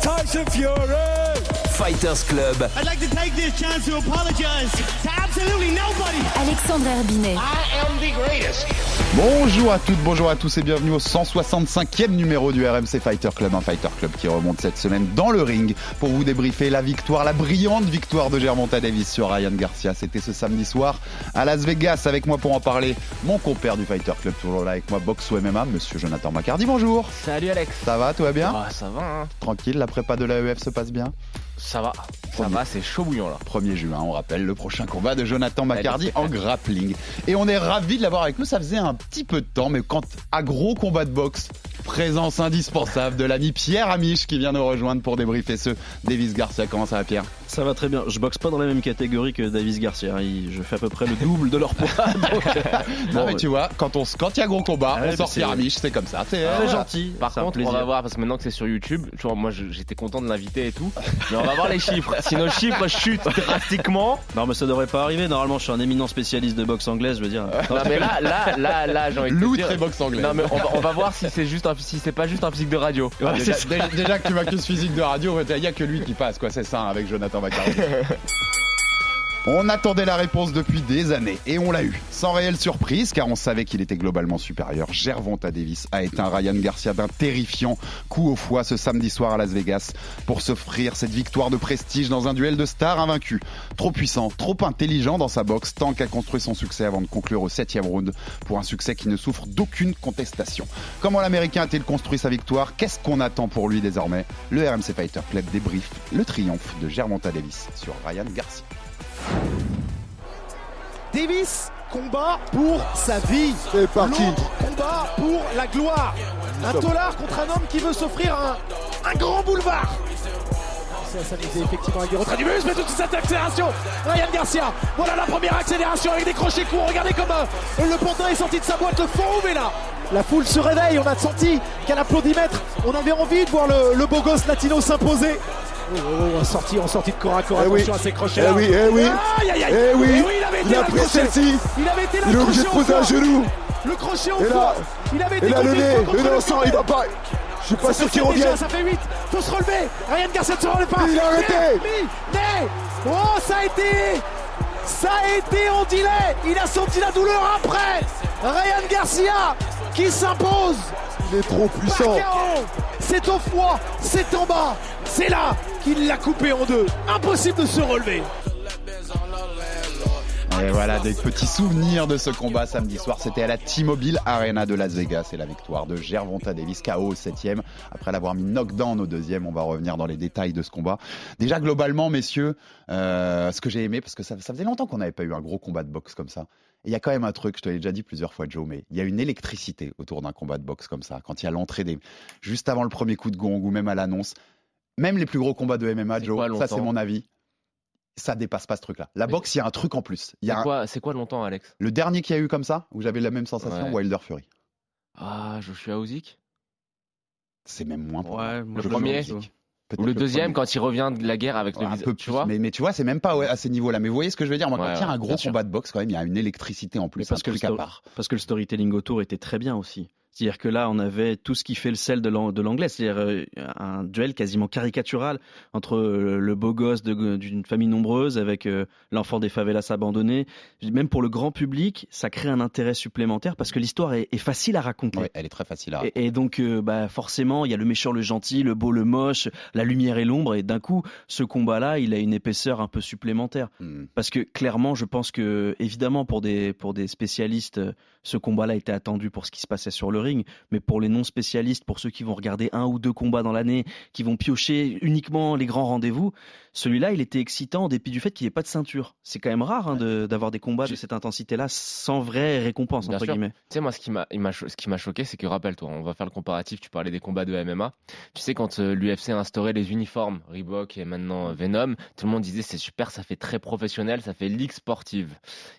Tyson Fury. Fighters Club. I'd like to take this chance to apologize to absolutely nobody. Alexandre Herbinet. I am the greatest. Bonjour à toutes, bonjour à tous et bienvenue au 165e numéro du RMC Fighter Club, un Fighter Club qui remonte cette semaine dans le ring pour vous débriefer la victoire, la brillante victoire de Germonta Davis sur Ryan Garcia. C'était ce samedi soir à Las Vegas avec moi pour en parler. Mon compère du Fighter Club toujours là avec moi, boxe ou MMA, monsieur Jonathan Macardy. Bonjour. Salut Alex. Ça va, tout va bien? Ah, ça va, hein. Tranquille, la prépa de l'AEF se passe bien? Ça va. Ça Premier. va, c'est chaud bouillant là. 1er juin, on rappelle le prochain combat de Jonathan Macardy en grappling. Et on est ravis de l'avoir avec nous, ça faisait un petit peu de temps, mais quand à gros combat de boxe, présence indispensable de l'ami Pierre Amiche qui vient nous rejoindre pour débriefer ce Davis Garcia. Comment ça va Pierre? Ça va très bien. Je boxe pas dans la même catégorie que Davis Garcia. Je fais à peu près le double de leur poids. donc, euh, Non bon, mais tu vois, quand on quand il y a gros combat, Ah on sort Pierre Amiche, c'est comme ça. C'est euh, gentil. Par c'est un contre, on plaisir. va voir, parce que maintenant que c'est sur YouTube, tu vois, moi j'étais content de l'inviter et tout, mais on va voir les chiffres. Si nos chiffres chutent drastiquement, Non, mais ça devrait pas arriver. Normalement, je suis un éminent spécialiste de boxe anglaise. Je veux dire. non mais là, là, là, là, j'ai envie de te dire- boxe anglais. Non mais on va, on va voir si c'est juste un, si c'est pas juste un physique de radio. Ouais, Déjà- déjà, déjà- déjà que tu m'accuses physique de radio, il y a que lui qui passe, quoi. C'est ça avec Jonathan Macardy. On attendait la réponse depuis des années et on l'a eu. Sans réelle surprise car on savait qu'il était globalement supérieur. Gervonta Davis a éteint Ryan Garcia d'un terrifiant coup au foie ce samedi soir à Las Vegas pour s'offrir cette victoire de prestige dans un duel de stars invaincu. Trop puissant, trop intelligent dans sa boxe, tant qu'a construit son succès avant de conclure au septième round pour un succès qui ne souffre d'aucune contestation. Comment l'Américain a-t-il construit sa victoire? Qu'est-ce qu'on attend pour lui désormais? Le RMC Fighter Club débrief le triomphe de Gervonta Davis sur Ryan Garcia. Davis combat pour sa vie. C'est parti. Combat pour la gloire. Un tolard contre un homme qui veut s'offrir un, un grand boulevard. Ça s'amuser effectivement avec des retraits du muscle, mais toute cette accélération. Ryan Garcia, voilà la première accélération avec des crochets courts. Regardez comme euh, le pantin est sorti de sa boîte, le fond ouvert là. La foule se réveille, on a senti qu'à l'applaudimètre, on avait envie de voir le, le beau gosse latino s'imposer. Oh, oh, oh, en sortie, en sortie de corps à corps, Eh oui. attention à ces crochets Eh oui, eh oui. Aïe, aïe, aïe. Eh oui. il avait été Il a pris celle-ci. Il avait été là, Il est obligé de poser un genou. Le crochet au foie. Il avait été Et là, le nez, le nez au sang, il va pas. Je suis pas sûr qu'il revienne. Ça fait 8. Faut se relever. Ryan Garcia ne se relève pas. Il a arrêté. Oh, ça a été. Ça a été en delay. Il a senti la douleur après. Ryan Garcia qui s'impose. C'est au foie, c'est en bas. C'est là qu'il l'a coupé en deux. Impossible de se relever. Et voilà des petits souvenirs de ce combat samedi soir. C'était à la T-Mobile Arena de Las Vegas et la victoire de Gervonta Davis KO au septième. Après l'avoir mis knockdown au deuxième, on va revenir dans les détails de ce combat. Déjà globalement, messieurs, euh, ce que j'ai aimé parce que ça faisait longtemps qu'on n'avait pas eu un gros combat de boxe comme ça. Il y a quand même un truc, je te l'ai déjà dit plusieurs fois, Joe, mais il y a une électricité autour d'un combat de boxe comme ça. Quand il y a l'entrée des, juste avant le premier coup de gong ou même à l'annonce, même les plus gros combats de MMA, Joe, ça c'est mon avis. Ça dépasse pas ce truc-là. La Mais- boxe, il y a un truc en plus. C'est un- quoi, c'est quoi longtemps, Alex? Le dernier qu'il y a eu comme ça, où j'avais la même sensation, Ouais. Wilder Fury. Ah, Joshua Usyk? C'est même moins pour moi. Ouais, Le moi, je premier Ou le deuxième premier. quand il revient de la guerre avec le Ouais, visage, tu vois mais, mais tu vois, c'est même pas ouais, à ces niveaux-là. Mais vous voyez ce que je veux dire? Moi, quand Ouais, il y a un gros combat de boxe, quand même, il y a une électricité en plus, parce un que le truc à sto- part. Parce que le storytelling autour était très bien aussi. C'est-à-dire que là, on avait tout ce qui fait le sel de l'an- de l'anglais, c'est-à-dire euh, un duel quasiment caricatural entre euh, le beau gosse d'une famille nombreuse avec euh, l'enfant des favelas abandonné. Même pour le grand public, ça crée un intérêt supplémentaire parce que l'histoire est, est facile à raconter. Ouais, elle est très facile à. Et, et donc, euh, bah, forcément, il y a le méchant, le gentil, le beau, le moche, la lumière et l'ombre. Et d'un coup, ce combat-là, il a une épaisseur un peu supplémentaire. Hmm. Parce que clairement, je pense que, évidemment, pour des, pour des spécialistes, ce combat-là était attendu pour ce qui se passait sur le ring. Mais pour les non-spécialistes, pour ceux qui vont regarder un ou deux combats dans l'année, qui vont piocher uniquement les grands rendez-vous, celui-là, il était excitant en dépit du fait qu'il n'y ait pas de ceinture. C'est quand même rare hein, de- d'avoir des combats de cette intensité-là sans vraie récompense, Bien entre sûr. guillemets. Tu sais, moi, ce qui m'a, choqué, c'est que rappelle-toi, on va faire le comparatif. Tu parlais des combats de MMA. Tu sais, quand euh, l'UFC a instauré les uniformes, Reebok et maintenant euh, Venom, tout le monde disait c'est super, ça fait très professionnel, ça fait ligue sportive.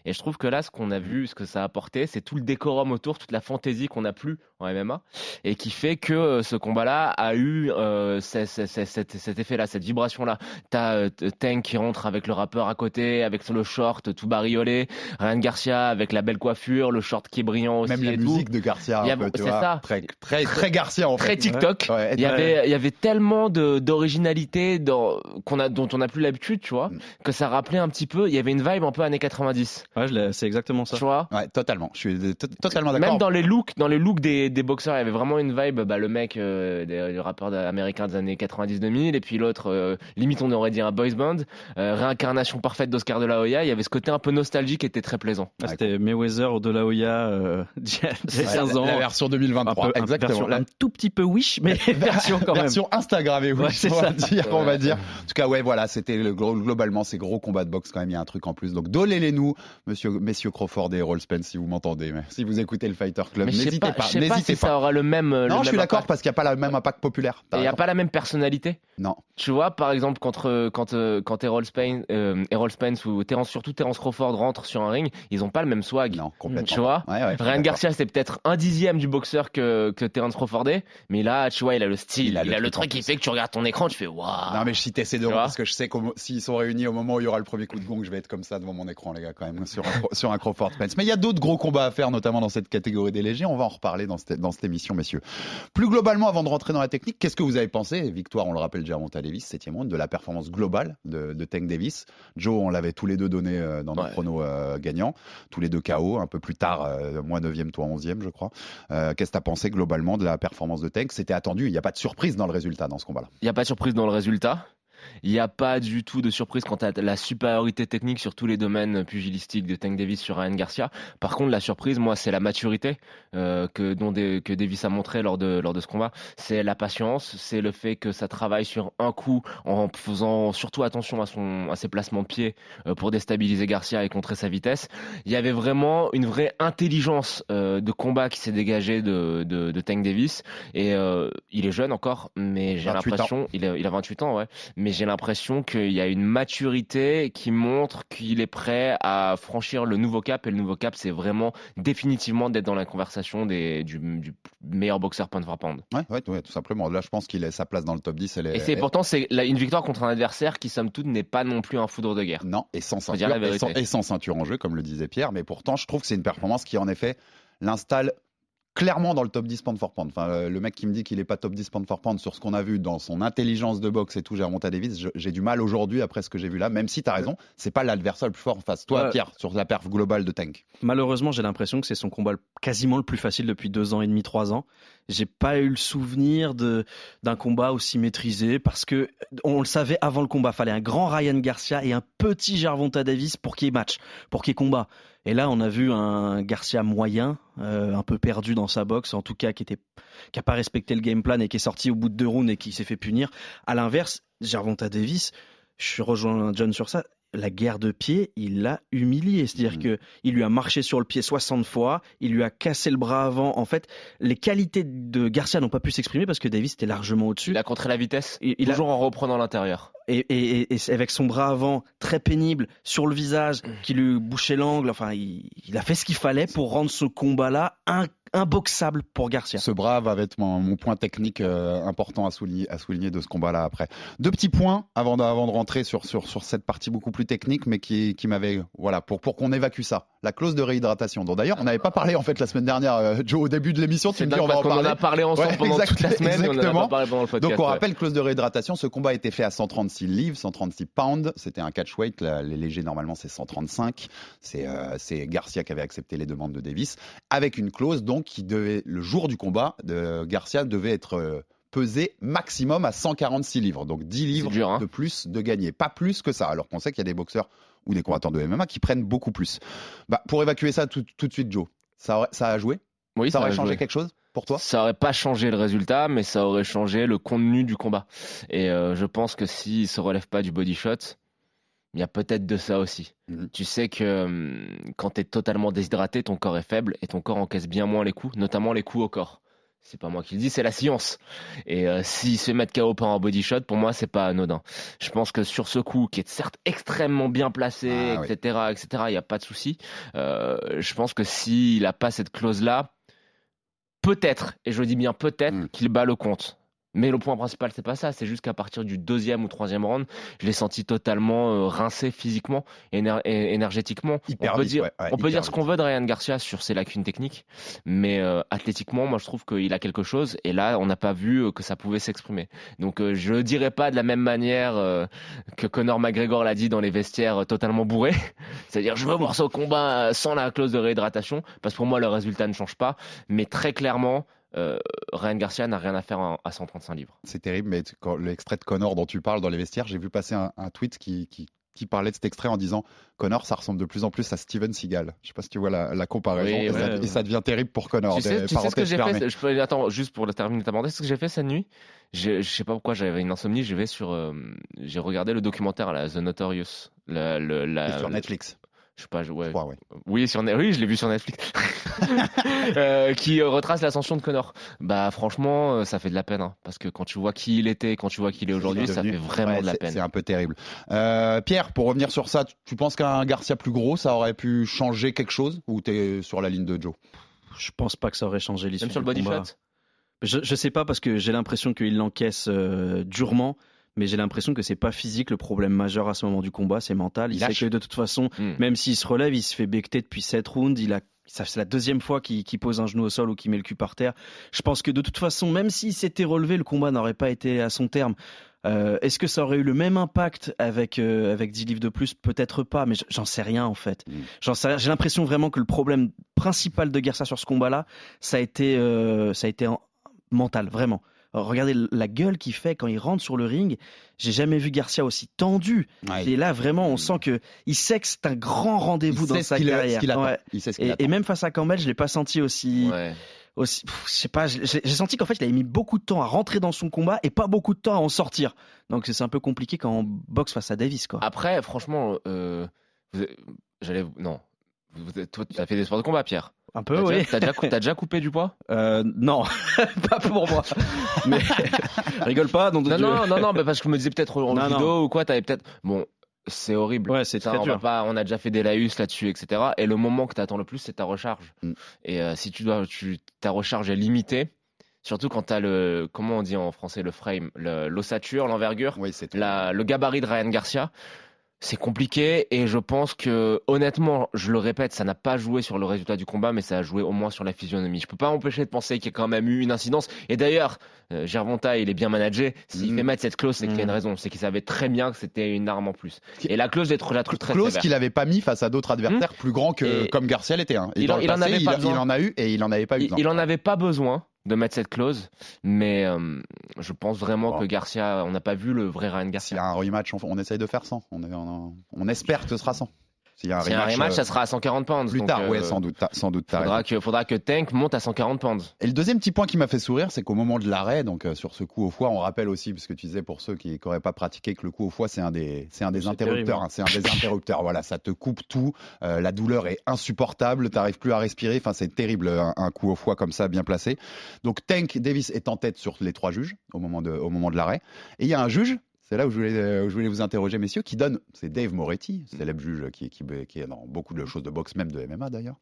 Et je trouve que là, ce qu'on a vu, ce que ça a apporté, c'est tout le décorum autour, toute la fantaisie qu'on n'a plus en MMA, et qui fait que euh, ce combat-là a eu euh, ce- ce- ce- cet, cet effet-là, cette vibration-là. T'as euh, Tank qui rentre avec le rappeur à côté, avec le short tout bariolé, Ryan Garcia avec la belle coiffure, le short qui est brillant aussi Même la et tout. musique de Garcia, c'est vois, ça. Très, très, très Garcia en Très fait. TikTok. Ouais, Il y avait, il y avait tellement d'originalité dans- qu'on a, dont on n'a plus l'habitude, tu vois, Mm. que ça rappelait un petit peu. Il y avait une vibe un peu années 90, Ouais, je l'ai- c'est exactement ça. tu vois? Ouais, totalement. Je suis to- totalement d'accord. Même dans les looks, dans les looks des, des boxeurs, il y avait vraiment une vibe. Bah, le mec, euh, des- le rappeur américain des années 90-2000, et puis l'autre, euh, limite on aurait dit un boys band, euh, réincarnation parfaite d'Oscar de la Hoya. Il y avait ce côté un peu nostalgique qui était très plaisant. Ah, C'était Mayweather De La Hoya euh, d'il y a d'il y a Ouais, 15 ans. La version Un 2023, peu- un- exactement. version La- un tout petit peu wish, mais version quand même. version Instagrammée, oui, Ouais, c'est on va ça. dire, on va dire. En tout cas, ouais, voilà, c'était le globalement ces gros combats de boxe quand même. Il y a un truc en plus. Donc, dolez-les-nous, monsieur, messieurs Crawford et Roll Spence, si vous m'entendez, si vous écoutez le Fighter Club, Mais n'hésitez pas, pas, n'hésitez si pas. ça aura le même. euh, le non, je même suis d'accord parce qu'il n'y a pas le même impact populaire. Et il n'y a pas la même personnalité? Non. Tu vois, par exemple, euh, quand, euh, quand Errol Spence, euh, Errol Spence ou Terence, surtout Terence Crawford rentrent sur un ring, ils ont pas le même swag. Non, complètement. Tu vois Ouais, ouais, Ryan. Garcia, c'est peut-être un dixième du boxeur que, que Terence Crawford est, mais là, tu vois, il a le style, il a le, truc qui fait que tu regardes ton écran, tu fais waouh. Non mais je citais ces deux parce que je sais que s'ils sont réunis au moment où il y aura le premier coup de gong, je vais être comme ça devant mon écran les gars quand même sur un, sur un Crawford Spence. Mais il y a d'autres gros combats à faire notamment dans cette catégorie des légers, on va en reparler dans cette, dans cette émission messieurs. Plus globalement avant de rentrer dans la technique, qu'est-ce que vous avez pensé? Victoire, on le rappelle Gervonta Davis, 7 round de la performance globale de, de Tank Davis. Joe, on l'avait tous les deux donné euh, dans nos Ouais. chronos euh, gagnants, tous les deux KO, un peu plus tard, euh, moi 9e, toi 11e je crois. Qu'est-ce que tu as pensé globalement de la performance de Tank C'était attendu, il n'y a pas de surprise dans le résultat dans ce combat-là. Il n'y a pas de surprise dans le résultat. Il n'y a pas du tout de surprise quant à la supériorité technique sur tous les domaines pugilistiques de Tank Davis sur Ryan Garcia. Par contre, la surprise, moi, c'est la maturité euh, que, dont des- que Davis a montré lors de, lors de ce combat. C'est la patience, c'est le fait que ça travaille sur un coup en faisant surtout attention à, son, à ses placements de pied euh, pour déstabiliser Garcia et contrer sa vitesse. Il y avait vraiment une vraie intelligence euh, de combat qui s'est dégagée de, de, de Tank Davis. Et euh, il est jeune encore, mais j'ai 28 l'impression, il a, il a 28 ans, ouais, mais j'ai l'impression qu'il y a une maturité qui montre qu'il est prêt à franchir le nouveau cap. Et le nouveau cap, c'est vraiment définitivement d'être dans la conversation des, du, du meilleur boxeur pound for pound. Ouais, ouais, ouais, tout simplement. Là, je pense qu'il a sa place dans le top 10. Elle est, Et c'est elle- pourtant c'est une victoire contre un adversaire qui, somme toute, n'est pas non plus un foudre de guerre. Non, et sans ceinture, et sans, et sans ceinture en jeu, comme le disait Pierre. Mais pourtant, je trouve que c'est une performance qui, en effet, l'installe clairement dans le top 10 pound for pound. Enfin, euh, le mec qui me dit qu'il est pas top 10 pound for pound sur ce qu'on a vu dans son intelligence de boxe et tout, Gervonta Davis, j'ai du mal aujourd'hui après ce que j'ai vu là, même si tu as raison, c'est pas l'adversaire le plus fort en face. Toi, Ouais. Pierre, sur la perf globale de Tank. Malheureusement, j'ai l'impression que c'est son combat quasiment le plus facile depuis deux ans et demi, trois ans. J'ai pas eu le souvenir de d'un combat aussi maîtrisé parce que on le savait avant le combat. Fallait un grand Ryan Garcia et un petit Gervonta Davis pour qu'il match, pour qu'il combat. Et là, on a vu un Garcia moyen, euh, un peu perdu dans sa boxe, en tout cas qui était qui a pas respecté le game plan et qui est sorti au bout de deux rounds et qui s'est fait punir. À l'inverse, Gervonta Davis, je rejoins John sur ça. La guerre de pied, il l'a humilié. C'est-à-dire Mhm. que il lui a marché sur le pied 60 fois, il lui a cassé le bras avant. En fait, les qualités de Garcia n'ont pas pu s'exprimer parce que Davis était largement au-dessus. Il a contré la vitesse, Il- il a- toujours en reprenant l'intérieur. Et, et- et- et avec son bras avant très pénible sur le visage, qui lui bouchait l'angle. Enfin, il, il a fait ce qu'il fallait pour rendre ce combat-là un- imboxable pour Garcia. Ce va être mon, mon point technique euh, important à souligner, à souligner de ce combat-là après. Deux petits points avant de, avant de rentrer sur, sur, sur cette partie beaucoup plus technique, mais qui, qui m'avait, voilà, pour, pour qu'on évacue ça. La clause de réhydratation, dont d'ailleurs on n'avait pas parlé en fait la semaine dernière, euh, Joe, au début de l'émission, tu me dis on va en parler. a parlé ensemble Ouais, pendant exact- toute la semaine, mais on en a exactement. pas parlé pendant le podcast. Donc on ouais. rappelle clause de réhydratation, ce combat a été fait à 136 livres, 136 pounds, c'était un catch weight, la- les légers normalement c'est 135, c'est euh, c'est Garcia qui avait accepté les demandes de Davis, avec une clause donc qui devait, le jour du combat, de Garcia devait être euh, pesé maximum à 146 livres, donc 10 livres dur, hein. de plus de gagner, pas plus que ça, alors qu'on sait qu'il y a des boxeurs ou des combattants de MMA qui prennent beaucoup plus. Bah, pour évacuer ça tout, tout de suite Joe, ça, aurait- ça a joué? Oui, ça aurait changé joué. quelque chose pour toi? Ça aurait pas changé le résultat, mais ça aurait changé le contenu du combat. Et euh, je pense que s'il se relève pas du body shot, il y a peut-être de ça aussi. Mhm. Tu sais que hum, quand tu es totalement déshydraté, ton corps est faible et ton corps encaisse bien moins les coups, notamment les coups au corps. C'est pas moi qui le dis, c'est la science. Et euh, s'il se met KO par un body shot, pour moi, c'est pas anodin. Je pense que sur ce coup, qui est certes extrêmement bien placé, Ah, oui. etc., etc., il n'y a pas de souci. Euh, je pense que s'il a pas cette clause-là, peut-être, et je dis bien peut-être, Mm. qu'il bat le compte. Mais le point principal, c'est pas ça. C'est juste qu'à partir du deuxième ou troisième round, je l'ai senti totalement euh, rincé physiquement et éner- énergétiquement. Hyper on peut vite, dire, ouais, ouais, on peut dire ce qu'on veut de Ryan Garcia sur ses lacunes techniques, mais euh, athlétiquement, moi, je trouve qu'il a quelque chose. Et là, on n'a pas vu euh, que ça pouvait s'exprimer. Donc, euh, je le dirais pas de la même manière euh, que Conor McGregor l'a dit dans les vestiaires totalement bourrés. C'est-à-dire, je veux voir ce combat sans la clause de réhydratation, parce que pour moi, le résultat ne change pas. Mais très clairement, euh, Ryan Garcia n'a rien à faire en- à 135 livres. C'est terrible, mais quand l'extrait de Connor dont tu parles dans les vestiaires, j'ai vu passer un, un tweet qui, qui, qui parlait de cet extrait en disant Connor, ça ressemble de plus en plus à Steven Seagal. Je sais pas si tu vois la, la comparaison. Oui, et, ça, ouais, et ça devient terrible pour Connor. Tu sais, Des tu sais ce que j'ai fait Je peux attends juste pour le terminer ta parenthèse. Ce que j'ai fait cette nuit, je, je sais pas pourquoi j'avais une insomnie. Euh, j'ai regardé le documentaire là, The Notorious, la, le, la, Et sur Netflix, je sais pas, je- ouais, je crois, ouais. oui sur, oui, je l'ai vu sur Netflix, Euh, qui euh, retrace l'ascension de Connor. Bah franchement, euh, ça fait de la peine, hein, parce que quand tu vois qui il était, quand tu vois qui il est aujourd'hui, ça fait vraiment Ouais, de la peine. C'est un peu terrible. Euh, Pierre, pour revenir sur ça, tu- tu penses qu'un Garcia plus gros, ça aurait pu changer quelque chose ou t'es sur la ligne de Joe? Je pense pas que ça aurait changé l'issue. Même sur le body combat. shot? Je, je sais pas parce que j'ai l'impression qu'il l'encaisse euh, durement, mais j'ai l'impression que c'est pas physique le problème majeur à ce moment du combat, c'est mental. Il, Il sait que de toute façon, Hmm. même s'il se relève, il se fait becter depuis 7 rounds. Il a, c'est la deuxième fois qu'il pose un genou au sol ou qu'il met le cul par terre. Je pense que de toute façon, même s'il s'était relevé, le combat n'aurait pas été à son terme. Euh, Est-ce que ça aurait eu le même impact avec euh, avec 10 livres de plus? Peut-être pas, mais j'en sais rien en fait. Mm. J'en sais rien. J'ai l'impression vraiment que le problème principal de Garcia sur ce combat-là, ça a été euh, ça a été en- mental, vraiment. Regardez la gueule qu'il fait quand il rentre sur le ring. J'ai jamais vu Garcia aussi tendu. Et là, vraiment, on sent que il sait que c'est un grand rendez-vous dans sa carrière. Ouais. Et, même face à Campbell, je l'ai pas senti aussi. Ouais. aussi pff, je sais pas. J'ai senti qu'en fait, il avait mis beaucoup de temps à rentrer dans son combat et pas beaucoup de temps à en sortir. Donc c'est un peu compliqué quand on boxe face à Davis, quoi. Après, franchement, euh, j'allais, non. Toi, tu as fait des sports de combat, Pierre. Un peu, oui. t'as déjà, coupé du poids? Euh, non, pas pour moi. Mais rigole pas, non. Non, non, non, non, mais parce que je me disais peut-être en Non, judo non. ou quoi, t'avais peut-être. Bon, c'est horrible. Ouais, c'est très on, dur. pas, on a déjà fait des laïus là-dessus, etc. Et le moment que t'attends le plus, c'est ta recharge. Mm. Et euh, si tu dois, tu, ta recharge est limitée, surtout quand t'as le, comment on dit en français, le frame, le- l'ossature, l'envergure, Oui, le gabarit de Ryan Garcia. C'est compliqué et je pense que honnêtement, je le répète, ça n'a pas joué sur le résultat du combat, mais ça a joué au moins sur la physionomie. Je peux pas empêcher de penser qu'il y a quand même eu une incidence. Et d'ailleurs, euh, Gervonta, il est bien managé. S'il Mm. fait mettre cette clause, c'est qu'il y a une Mm. raison. C'est qu'il savait très bien que c'était une arme en plus. Et la clause, je la très clause qu'il avait pas mis face à d'autres adversaires plus grands que Et- comme Garcia l'était. Hein. Il en- il avait pas besoin. il en a eu et il en avait pas eu. Il, il en avait pas besoin de mettre cette clause, mais euh, je pense vraiment Bon. que Garcia, on n'a pas vu le vrai Ryan S'il Garcia. y a un rematch, on, on essaye de faire 100. On, est- on- on espère que ce sera 100. S'il y a un S'il y a un rematch, rematch, euh, ça sera à 140 pounds. plus donc, tard, euh, ouais, sans doute, sans doute. Faudra que, faudra que Tank monte à 140 pounds. Et le deuxième petit point qui m'a fait sourire, c'est qu'au moment de l'arrêt, donc euh, sur ce coup au foie, on rappelle aussi, puisque tu disais pour ceux qui n'auraient pas pratiqué, que le coup au foie, c'est un des, c'est un des interrupteurs. hein, c'est un des interrupteurs. Voilà, ça te coupe tout. euh, la douleur est insupportable. T'arrives plus à respirer. Enfin, c'est terrible un, un coup au foie comme ça, bien placé. Donc Tank Davis est en tête sur les trois juges au moment de, au moment de l'arrêt. Et il y a un juge. C'est là où je, voulais, euh, où je voulais vous interroger, messieurs, qui donne, c'est Dave Moretti, célèbre juge qui, qui, qui est dans beaucoup de choses de boxe, même de MMA d'ailleurs,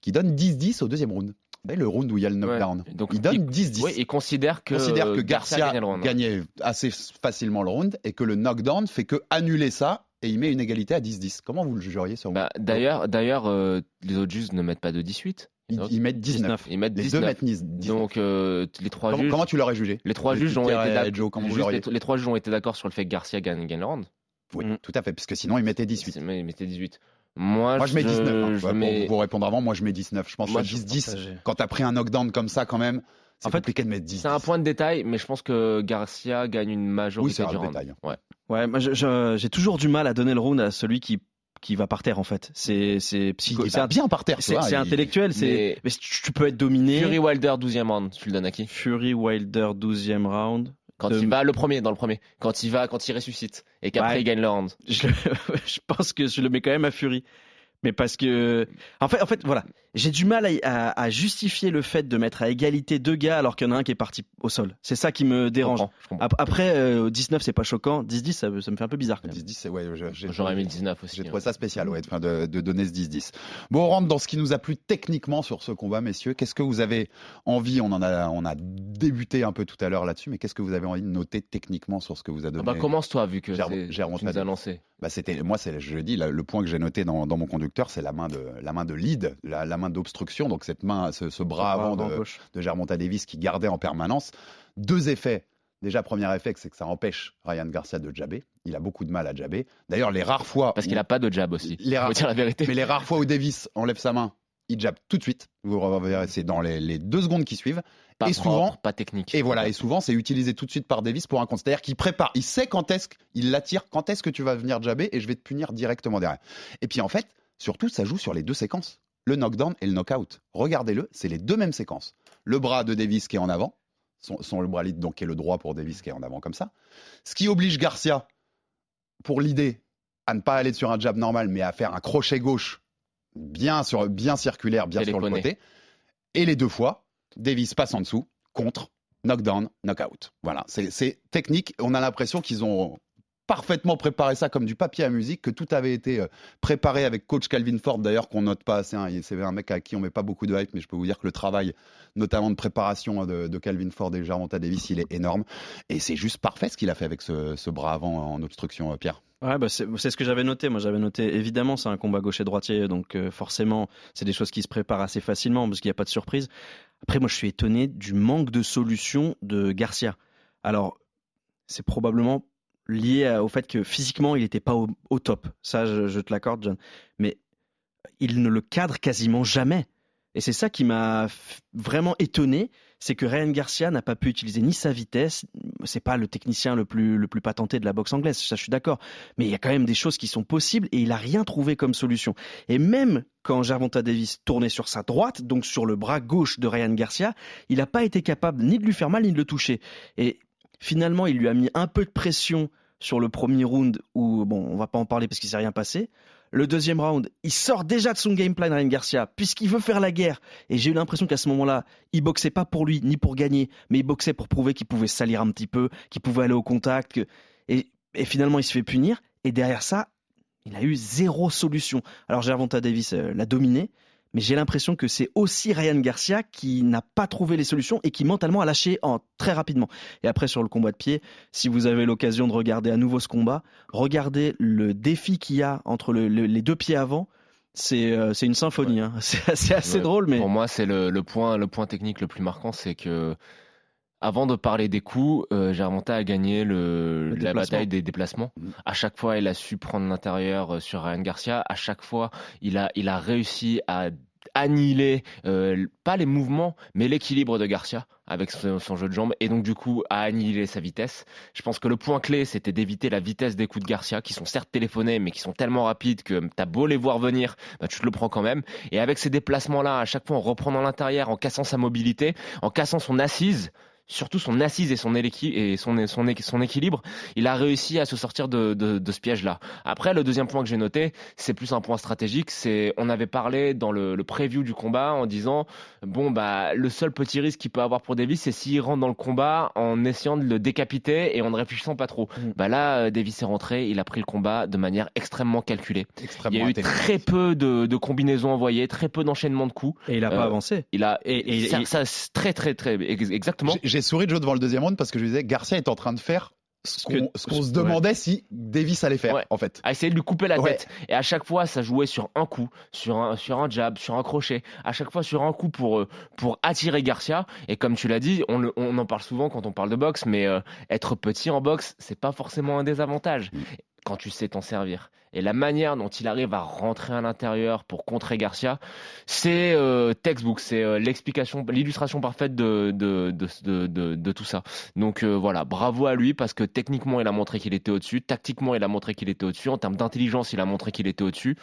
qui donne 10-10 au deuxième round. Vous le round où il y a le knockdown. Ouais. Donc, il donne il- 10-10 Oui, il considère que, considère que Garcia, Garcia gagnait assez facilement le round et que le knockdown fait que annuler ça et il met une égalité à 10-10. Comment vous le jugeriez sur Bah, D'ailleurs, d'ailleurs euh, les autres juges ne mettent pas de 18. Ils, ils mettent 19. Ils mettent Les 19. deux mettent 19. Donc, euh, les trois comment, juges. comment tu l'aurais jugé? Les trois Les juges ont été. Joe, les, les trois juges ont été d'accord sur le fait que Garcia gagne, round. Oui, Mm. tout à fait, parce que sinon il mettait 18. C'est- mais Il mettait 18. Moi, Moi je mets 19. hein. je Ouais, mets- Pour vous répondre avant, moi je mets 19. Je pense Moi, que je 10-10, partagé. quand t'as pris un knockdown comme ça quand même, c'est En fait, compliqué de mettre 10. C'est un point de détail, mais je pense que Garcia gagne une Oui, majorité c'est un du round. détail. Ouais. Ouais, moi j'ai toujours du mal à donner le round à celui qui qui va par terre en fait. C'est c'est bien par terre, c'est intellectuel. C'est Mais- tu tu peux être dominé. Fury Wilder 12e round, tu le donnes à qui? Fury Wilder 12e round. Quand De- il va le premier dans le premier, quand il va quand il ressuscite et qu'après Ouais. il gagne le round. je, je pense que je le mets quand même à Fury. Mais parce que, en fait, en fait, voilà, j'ai du mal à, à- à justifier le fait de mettre à égalité deux gars alors qu'il y en a un qui est parti au sol. C'est ça qui me dérange. comprends, je comprends. Ap- Après, euh, 19, c'est pas choquant. 10-10, ça, me- ça me fait un peu bizarre quand même. 10-10, c'est- ouais, J'aurais mis le 19 aussi. J'ai hein. trouvé ça spécial ouais, enfin, de, de donner ce 10-10. Bon, on rentre dans ce qui nous a plu techniquement sur ce combat, messieurs. Qu'est-ce que vous avez envie On en a, on a débuté un peu tout à l'heure là-dessus, mais qu'est-ce que vous avez envie de noter techniquement sur ce que vous a Ah donné bah commence toi vu que remonté nous la as lancé. bah c'était moi c'est je le dis là, le point que j'ai noté dans, dans mon conducteur c'est la main de la main de lead la, la main d'obstruction donc cette main ce, ce bras avant de, gauche. de Germonta Davis qui gardait en permanence deux effets déjà premier effet c'est que ça empêche Ryan Garcia de jabber il a beaucoup de mal à jabber d'ailleurs les rares fois Parce où- qu'il a pas de jab aussi. les rares, dire la vérité. mais les rares fois où Davis enlève sa main il jabbe tout de suite vous reverrez c'est dans les, les deux secondes qui suivent Pas et propre, souvent pas technique. et voilà, et souvent c'est utilisé tout de suite par Davis pour un compte. C'est-à-dire qu'il prépare, il sait quand est-ce qu'il l'attire, quand est-ce que tu vas venir jabber et je vais te punir directement derrière. Et puis en fait, surtout, ça joue sur les deux séquences, le knockdown et le knockout. Regardez-le, c'est les deux mêmes séquences. Le bras de Davis qui est en avant, son, son- le bras lead donc qui est le droit pour Davis qui est en avant comme ça. Ce qui oblige Garcia, pour l'idée, à ne pas aller sur un jab normal, mais à faire un crochet gauche bien, sur, bien circulaire, bien sur le côté. Et les deux fois, Davis passe en dessous, contre, knockdown, knockout. Voilà, c'est technique. On a l'impression qu'ils ont parfaitement préparé ça comme du papier à musique, que tout avait été euh, préparé avec coach Calvin Ford d'ailleurs qu'on note pas assez. hein. C'est un mec à qui on met pas beaucoup de hype, mais je peux vous dire que le travail, notamment de préparation hein, de, Calvin Ford et Gervonta Davis, il est énorme. Et c'est juste parfait ce qu'il a fait avec ce, ce bras avant en obstruction, euh, Pierre. Ouais, bah c'est ce que j'avais noté. Moi, j'avais noté. Évidemment, c'est un combat gaucher-droitier, donc euh, forcément, c'est des choses qui se préparent assez facilement parce qu'il n'y a pas de surprise. Après, moi, je suis étonné du manque de solution de Garcia. Alors, c'est probablement lié au fait que physiquement, il n'était pas au, top. Ça, je, te l'accorde, John. Mais il ne le cadre quasiment jamais. Et c'est ça qui m'a vraiment étonné, c'est que Ryan Garcia n'a pas pu utiliser ni sa vitesse, c'est pas le technicien le plus, le plus patenté de la boxe anglaise, ça je suis d'accord, mais il y a quand même des choses qui sont possibles et il a rien trouvé comme solution. Et même quand Gervonta Davis tournait sur sa droite, donc sur le bras gauche de Ryan Garcia, il n'a pas été capable ni de lui faire mal ni de le toucher. Et finalement, il lui a mis un peu de pression sur le premier round où, bon, on va pas en parler parce qu'il s'est rien passé. Le deuxième round, il sort déjà de son game plan, Ryan Garcia, puisqu'il veut faire la guerre. Et j'ai eu l'impression qu'à ce moment-là, il boxait pas pour lui, ni pour gagner, mais il boxait pour prouver qu'il pouvait salir un petit peu, qu'il pouvait aller au contact. et finalement, il se fait punir. Et derrière ça, il a eu zéro solution. Alors, Gervonta Davis euh, l'a dominé, mais j'ai l'impression que c'est aussi Ryan Garcia qui n'a pas trouvé les solutions et qui mentalement a lâché en, très rapidement. Et après, sur le combat de pied, si vous avez l'occasion de regarder à nouveau ce combat, regardez le défi qu'il y a entre le- le- les deux pieds avant. C'est euh, une symphonie. hein. C'est assez Ouais. drôle, mais Pour moi, c'est le, le point, le point technique le plus marquant, c'est que avant de parler des coups, euh, Germonta a gagné le, Le la bataille des déplacements. Mhm. À chaque fois, il a su prendre l'intérieur euh, sur Ryan Garcia. À chaque fois, il a, il a réussi à annihiler euh, pas les mouvements, mais l'équilibre de Garcia avec son, son jeu de jambes et donc du coup à annihiler sa vitesse. Je pense que le point clé, c'était d'éviter la vitesse des coups de Garcia, qui sont certes téléphonés, mais qui sont tellement rapides que t'as beau les voir venir, bah, tu te le prends quand même. Et avec ces déplacements-là, à chaque fois en reprenant l'intérieur, en cassant sa mobilité, en cassant son assise, surtout son assise et son, équi- et son, son, équi- son équilibre, il a réussi à se sortir de, de, de ce piège-là. Après, le deuxième point que j'ai noté, c'est plus un point stratégique. C'est, on avait parlé dans le, le preview du combat en disant, bon bah le seul petit risque qu'il peut avoir pour Davis, c'est s'il rentre dans le combat en essayant de le décapiter et en ne réfléchissant pas trop. Mm. Bah là, euh, Davis est rentré, il a pris le combat de manière extrêmement calculée. Extrêmement Il y a eu très peu de, de combinaisons envoyées, très peu d'enchaînements de coups. et il n'a pas Euh, avancé. Il a Et- et- ça, et- ça, c'est très très très ex- exactement. J'ai souri Joe devant le deuxième round parce que je lui disais Garcia est en train de faire ce qu'on se ouais. demandait si Davis allait faire Ouais. en fait. à essayer de lui couper la Ouais. tête. Et à chaque fois, ça jouait sur un coup, sur un, sur un jab, sur un crochet. À chaque fois, sur un coup pour, euh, pour attirer Garcia. Et comme tu l'as dit, on, le- on en parle souvent quand on parle de boxe, mais euh, être petit en boxe, c'est pas forcément un désavantage. Quand tu sais t'en servir. Et la manière dont il arrive à rentrer à l'intérieur pour contrer Garcia, c'est euh, textbook, c'est euh, l'explication, l'illustration parfaite de, de, de, de, de- de tout ça. Donc euh, voilà, bravo à lui parce que techniquement il a montré qu'il était au-dessus, tactiquement il a montré qu'il était au-dessus, en termes d'intelligence il a montré qu'il était au-dessus.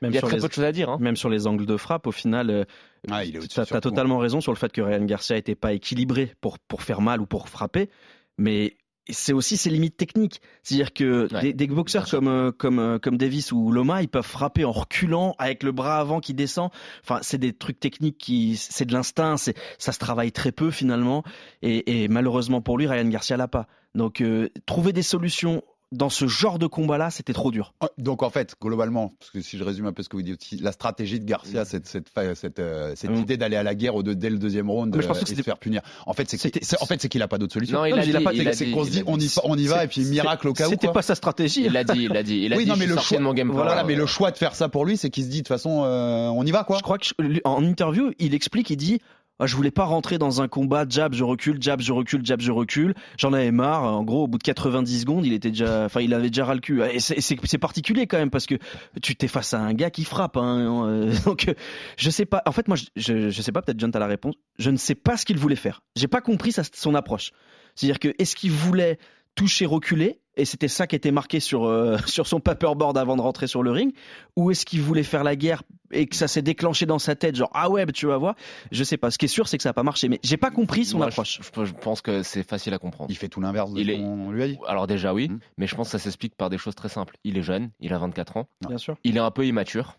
Même il y a sur très les- peu de choses à dire. Hein. Même sur les angles de frappe, au final, euh, Ah, tu as, tout. totalement raison sur le fait que Ryan Garcia n'était pas équilibré pour, pour faire mal ou pour frapper, mais c'est aussi ses limites techniques. C'est-à-dire que Ouais, des, des boxeurs comme, euh, comme, euh, comme Davis ou Loma, ils peuvent frapper en reculant avec le bras avant qui descend. Enfin, c'est des trucs techniques qui, c'est de l'instinct, c'est, ça se travaille très peu finalement. Et, et malheureusement pour lui, Ryan Garcia l'a pas. Donc, euh, trouver des solutions dans ce genre de combat-là, c'était trop dur. Ah, Donc en fait, globalement, parce que si je résume un peu ce que vous dites, aussi, la stratégie de Garcia, c'est cette, cette, euh, cette Mm. idée d'aller à la guerre au- dès le deuxième round Mais je pense que euh, et se c'était- faire punir. En fait, c'est qu'il c'est- en fait, c'est qu'il a pas d'autre solution. Non, il a mais dit- pas- il a c'est dit- qu'on se il dit on y, dit- on y va C'est- et puis miracle au cas où. C'était pas sa stratégie. Il l'a dit, il l'a dit, il a Oui, dit. non, mais le choix- de mon game plan. Voilà, mais le choix de faire ça pour lui, c'est qu'il se dit de toute façon, euh, on y va quoi. Je crois que je- en interview, il explique, il dit Ah, je voulais pas rentrer dans un combat jab, je recule, jab, je recule, jab, je recule. J'en avais marre. En gros, au bout de 90 secondes, il était déjà, enfin, il avait déjà ras le cul. Et c'est- particulier quand même parce que tu t'es face à un gars qui frappe. Hein, euh, donc, je sais pas. En fait, moi, je, je, je sais pas. Peut-être John, t'as la réponse. Je ne sais pas ce qu'il voulait faire. J'ai pas compris sa- son approche. C'est-à-dire que est-ce qu'il voulait toucher, reculer? Et c'était ça qui était marqué sur euh, sur son paperboard avant de rentrer sur le ring ou est-ce qu'il voulait faire la guerre et que ça s'est déclenché dans sa tête genre ah ouais bah, tu vas voir je sais pas ce qui est sûr c'est que ça a pas marché mais j'ai pas compris son moi, approche Je, pense que c'est facile à comprendre. Il fait tout l'inverse de Il ce est- qu'on lui a dit. Alors déjà oui, Hmm. mais je pense que ça s'explique par des choses très simples. Il est jeune, il a 24 ans, bien sûr il est un peu immature.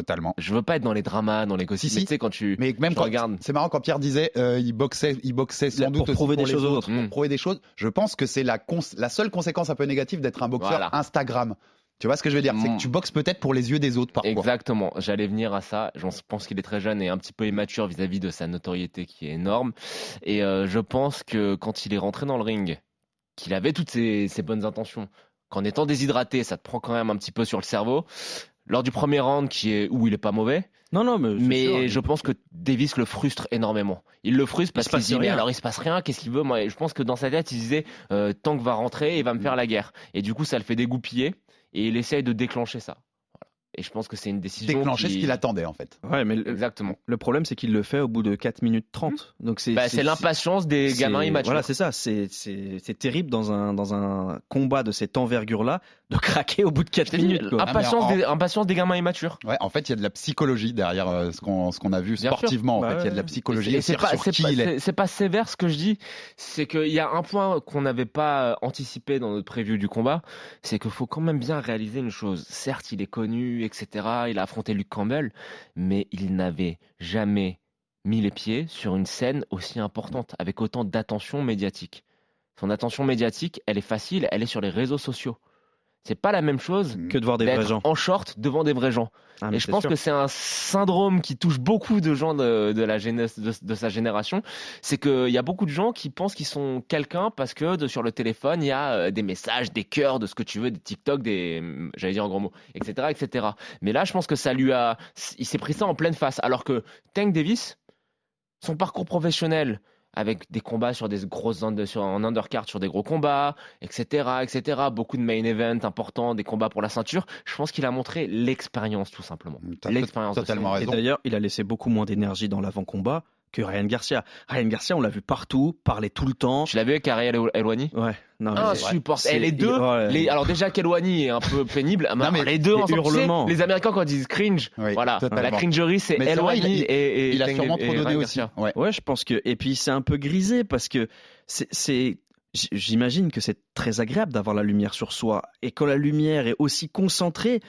Totalement. Je veux pas être dans les dramas, dans les Si, tu sais quand tu Mais même je quand regarde. c'est marrant quand Pierre disait euh, il boxait, il boxait sans Là, doute pour prouver des choses aux autres. pour Mm. prouver des choses. Je pense que c'est la cons- la seule conséquence un peu négative d'être un boxeur Voilà. Instagram. Tu vois ce que je veux dire? C'est Mm. que tu boxes peut-être pour les yeux des autres parfois. Exactement, j'allais venir à ça. Je pense qu'il est très jeune et un petit peu immature vis-à-vis de sa notoriété qui est énorme. Et euh, je pense que quand il est rentré dans le ring, qu'il avait toutes ses, ses bonnes intentions, qu'en étant déshydraté, ça te prend quand même un petit peu sur le cerveau. Lors du premier round, qui est où il est pas mauvais, non non mais, mais sûr. je pense que Davis le frustre énormément. Il le frustre parce se qu'il passe se dit mais rien. alors il se passe rien, qu'est-ce qu'il veut? Moi, je pense que dans sa tête, il se disait euh, Tank va rentrer et va me faire la guerre. Et du coup, ça le fait dégoupiller et il essaye de déclencher ça. Voilà. Et je pense que c'est une décision Déclencher qui- ce qu'il attendait en fait. ouais mais le, Exactement. le problème c'est qu'il le fait au bout de 4 minutes 30 donc c'est Bah, c'est l'impatience des gamins immatures. Voilà, c'est ça. C'est terrible dans un dans un combat de cette envergure-là de craquer au bout de 4 Je t'ai dit, minutes. quoi. impatience, Ah, en- des, impatience des gamins immatures. Ouais, en fait, il y a de la psychologie derrière euh, ce qu'on ce qu'on a vu Bien sûr. sportivement. En Bah fait, il y a de la psychologie Et c'est pas, c'est qui pas- il est. c'est- c'est pas sévère ce que je dis. C'est qu'il y a un point qu'on n'avait pas anticipé dans notre preview du combat. C'est qu'il faut quand même bien réaliser une chose. Certes, il est connu, etc. Il a affronté Luke Campbell, mais il n'avait jamais mis les pieds sur une scène aussi importante, avec autant d'attention médiatique. Son attention médiatique, elle est facile, elle est sur les réseaux sociaux. C'est pas la même chose que de voir des vrais gens. en short devant des vrais gens. Ah, Et je pense sûr. que c'est un syndrome qui touche beaucoup de gens de, de la de, de sa génération. C'est qu'il y a beaucoup de gens qui pensent qu'ils sont quelqu'un parce que de- sur le téléphone, il y a euh, des messages, des cœurs, de ce que tu veux, des TikTok, des, hum, j'allais dire en gros mots, etc., etc. Mais là, je pense que ça lui a, il s'est pris ça en pleine face. Alors que Tank Davis, son parcours professionnel, avec des combats sur des grosses under- sur, en undercard sur des gros combats, etc., etc. Beaucoup de main events importants, des combats pour la ceinture. Je pense qu'il a montré l'expérience tout simplement. L'expérience. de totalement ce- Et raison. d'ailleurs, il a laissé beaucoup moins d'énergie dans l'avant-combat que Ryan Garcia. Ryan Garcia, on l'a vu partout, parler tout le temps. Tu l'as vu avec Ariel Elwani? Ouais. Non, mais Insupportable. c'est- Et les deux, ouais. les- alors déjà qu'Elwani est un peu pénible, mais, mais les deux les ensemble, tu sais, hurlements. les Américains quand ils disent cringe, Oui, voilà, totalement. la cringerie c'est Elwani il- et, et Il a sûrement et trop donné Ryan aussi. Ouais. Ouais, je pense que. Et puis c'est un peu grisé parce que c'est- J'imagine que c'est très agréable d'avoir la lumière sur soi. Et quand la lumière est aussi concentrée,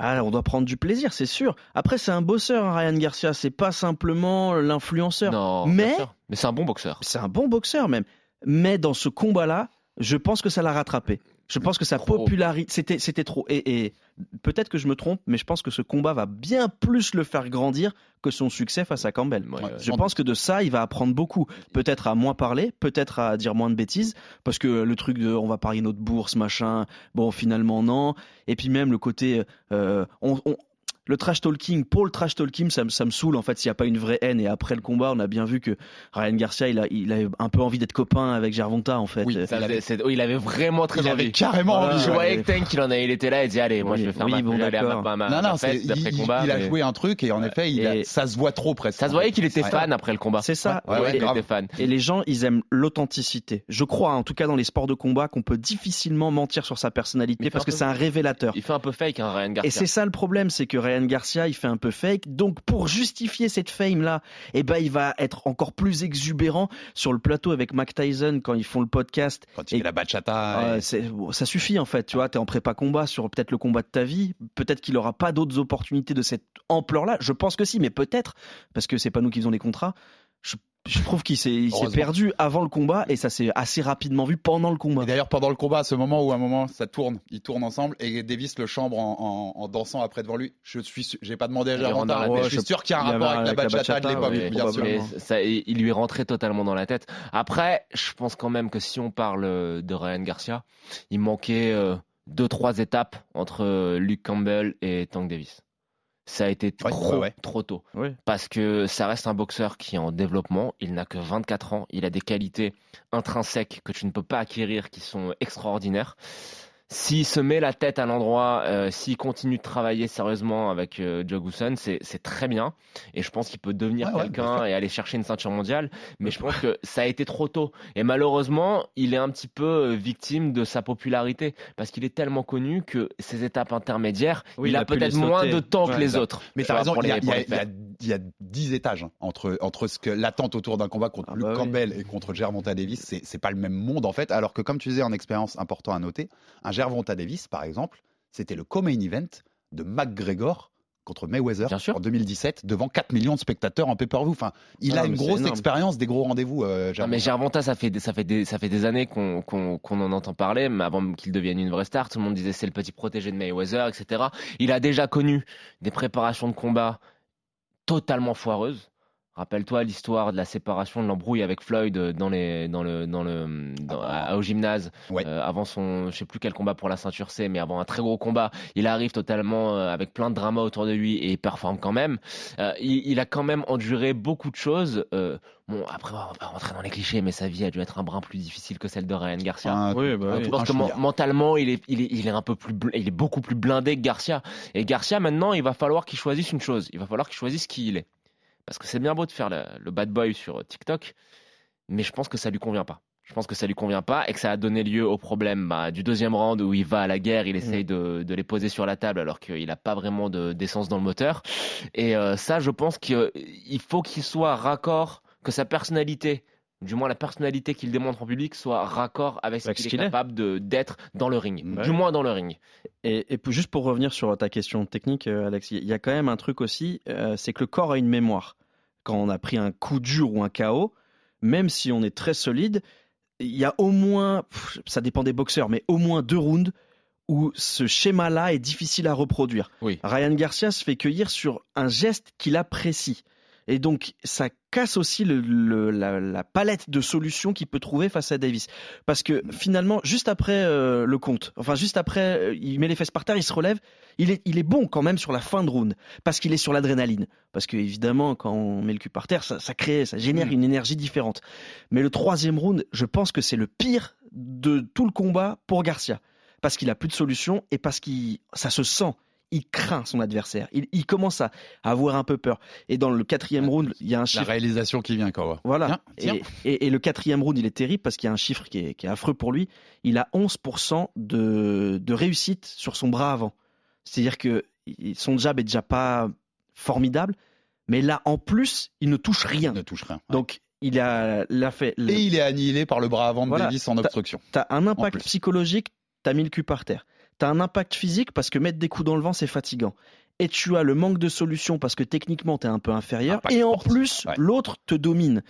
ah, on doit prendre du plaisir, c'est sûr. Après, c'est un bosseur, hein, Ryan Garcia. C'est pas simplement l'influenceur. Non, Mais- c'est un bon boxeur. C'est un bon boxeur même. Mais dans ce combat-là, je pense que ça l'a rattrapé. Je pense que sa popularité, c'était, c'était trop. Et, et peut-être que je me trompe, mais je pense que ce combat va bien plus le faire grandir que son succès face à Campbell. Ouais, Ouais. euh, Je pense que de ça, il va apprendre beaucoup. Peut-être à moins parler, peut-être à dire moins de bêtises, parce que le truc de on va parier notre bourse, machin, bon, finalement, non. Et puis même le côté. euh, on, on- le trash talking pour le trash talking, ça, me- ça me saoule en fait s'il n'y a pas une vraie haine. Et après le combat, on a bien vu que Ryan Garcia, il a, il a un peu envie d'être copain avec Gervonta en fait. Oui, Euh, Ça, il avait vraiment très Il avait envie. carrément Voilà. envie. Je voyais que Tank, il en a, il était là, il dit allez, moi Oui, je vais faire oui, ma, bon, aller à ma, ma, Non, ma non, c'est, fête il, d'après combat. il a mais- joué un truc et en effet, il a- Et- ça se voit trop presque. Ça se voyait qu'il était Ouais. fan après le combat. C'est ça. Ouais, ouais, il grave. était fan. Et les gens, ils aiment l'authenticité. Je crois, en tout cas dans les sports de combat, qu'on peut difficilement mentir sur sa personnalité parce que c'est un révélateur. Il fait un peu fake, hein, Ryan Et Garcia. c'est ça le problème, c'est que Ryan Garcia, il fait un peu fake. Donc pour justifier cette fame là, eh ben il va être encore plus exubérant sur le plateau avec Mac Tyson quand ils font le podcast. Quand il Et- fait la bachata. Euh, et- bon, ça suffit en fait, tu vois, t'es en prépa combat sur peut-être le combat de ta vie, peut-être qu'il aura pas d'autres opportunités de cette ampleur-là. Je pense que si, mais peut-être parce que c'est pas nous qui faisons les contrats. Je, je trouve qu'il s'est perdu avant le combat et ça s'est assez rapidement vu pendant le combat. D'ailleurs, pendant le combat, à ce moment où à un moment ça tourne, ils tournent ensemble et Davis le chambre en, en- en dansant après devant lui. Je suis, su- j'ai pas demandé à mais je suis sûr qu'il y a un rapport avec la avec la bachata de l'époque, bien sûr. ça, il lui est rentré totalement dans la tête. Après, je pense quand même que si on parle euh, de Ryan Garcia, il manquait euh, deux trois étapes entre euh, Luke Campbell et Tank Davis. Ça a été Ouais, trop, ouais, ouais. trop tôt. Parce que ça reste un boxeur qui est en développement. Il n'a que 24 ans. Il a des qualités intrinsèques que tu ne peux pas acquérir qui sont extraordinaires. S'il se met la tête à l'endroit, euh, s'il continue de travailler sérieusement avec euh, Joe c'est très bien. Et je pense qu'il peut devenir Ouais, quelqu'un et aller chercher une ceinture mondiale. Mais je pense que ça a été trop tôt. Et malheureusement, il est un petit peu euh, victime de sa popularité. Parce qu'il est tellement connu que ces étapes intermédiaires, Oui, il il a peut-être moins de temps que les autres. Mais tu vois, raison, il y, a, il y pour a- les il y a- faire. il y a 10 étages hein, entre, entre ce que l'attente autour d'un combat contre Ah Luke bah oui. Campbell et contre Gervonta Davis. C'est, c'est pas le même monde en fait. Alors que comme tu disais en expérience important à noter, un Gervonta Davis par exemple, c'était le co-main event de McGregor contre Mayweather Bien sûr. en 2017 devant 4 millions de spectateurs en pay-per-view. Enfin, il Ah a une grosse expérience des gros rendez-vous. Euh, Non, mais Gervonta. Ça fait des, ça fait des, ça fait des années qu'on en entend parler, mais avant qu'il devienne une vraie star, tout le monde disait c'est le petit protégé de Mayweather, etc. Il a déjà connu des préparations de combat totalement foireuses. Rappelle-toi l'histoire de la séparation, de l'embrouille avec Floyd euh, dans les, dans le, dans le, dans- à- au gymnase Ouais. euh, avant son, je sais plus quel combat pour la ceinture C, mais avant un très gros combat, il arrive totalement euh, avec plein de drama autour de lui et il performe quand même. Euh, il, il a quand même enduré beaucoup de choses. Euh, bon, après, on va pas rentrer dans les clichés, mais sa vie a dû être un brin plus difficile que celle de Ryan Garcia. Oui, bah oui. Je pense que mentalement, il est, il, est, il est un peu plus, il est beaucoup plus blindé que Garcia. Et Garcia, maintenant, il va falloir qu'il choisisse une chose. Il va falloir qu'il choisisse qui il est. Parce que c'est bien beau de faire le, le bad boy sur TikTok, mais je pense que ça lui convient pas. Je pense que ça lui convient pas et que ça a donné lieu au problème bah, du deuxième round où il va à la guerre, il essaye de, de les poser sur la table alors qu'il n'a pas vraiment de- d'essence dans le moteur. Et euh, ça, je pense qu'il faut qu'il soit raccord, que sa personnalité, du moins la personnalité qu'il démontre en public, soit raccord avec ce qu'il est capable de- d'être dans le ring. Ouais. Du moins dans le ring. Et, et juste pour revenir sur ta question technique, euh, Alex, il y a quand même un truc aussi, euh, c'est que le corps a une mémoire. Quand on a pris un coup dur ou un KO, même si on est très solide, il y a au moins, ça dépend des boxeurs, mais au moins deux rounds où ce schéma-là est difficile à reproduire. Oui. Ryan Garcia se fait cueillir sur un geste qu'il apprécie. Et donc, ça casse aussi le- le- la, la palette de solutions qu'il peut trouver face à Davis. Parce que finalement, juste après euh, le compte, enfin juste après, euh, il met les fesses par terre, il se relève, il est, il est bon quand même sur la fin de round, parce qu'il est sur l'adrénaline. Parce que évidemment, quand on met le cul par terre, ça, ça crée, ça génère Mm. une énergie différente. Mais le troisième round, je pense que c'est le pire de tout le combat pour Garcia. Parce qu'il a plus de solution et parce qu'il, ça se sent. Il craint son adversaire. Il, il commence à avoir un peu peur. Et dans le quatrième round, il y a un La chiffre. réalisation qui vient, quoi. Voilà. Tiens, tiens. Et, et- et le quatrième round, il est terrible parce qu'il y a un chiffre qui est, qui est affreux pour lui. Il a 11% de, de réussite sur son bras avant. C'est-à-dire que son jab est déjà pas formidable, mais là, en plus, il ne touche rien. Il ne touche rien. Ouais. Donc, il a, l'a fait. Et il est annihilé par le bras avant de Voilà. Davis en obstruction. T'as un impact psychologique, t'as mis le cul par terre. T'as un impact physique parce que mettre des coups dans le vent, c'est fatigant. Et tu as le manque de solution parce que techniquement, t'es un peu inférieur. Impact et en sportif. plus, Ouais. l'autre te domine.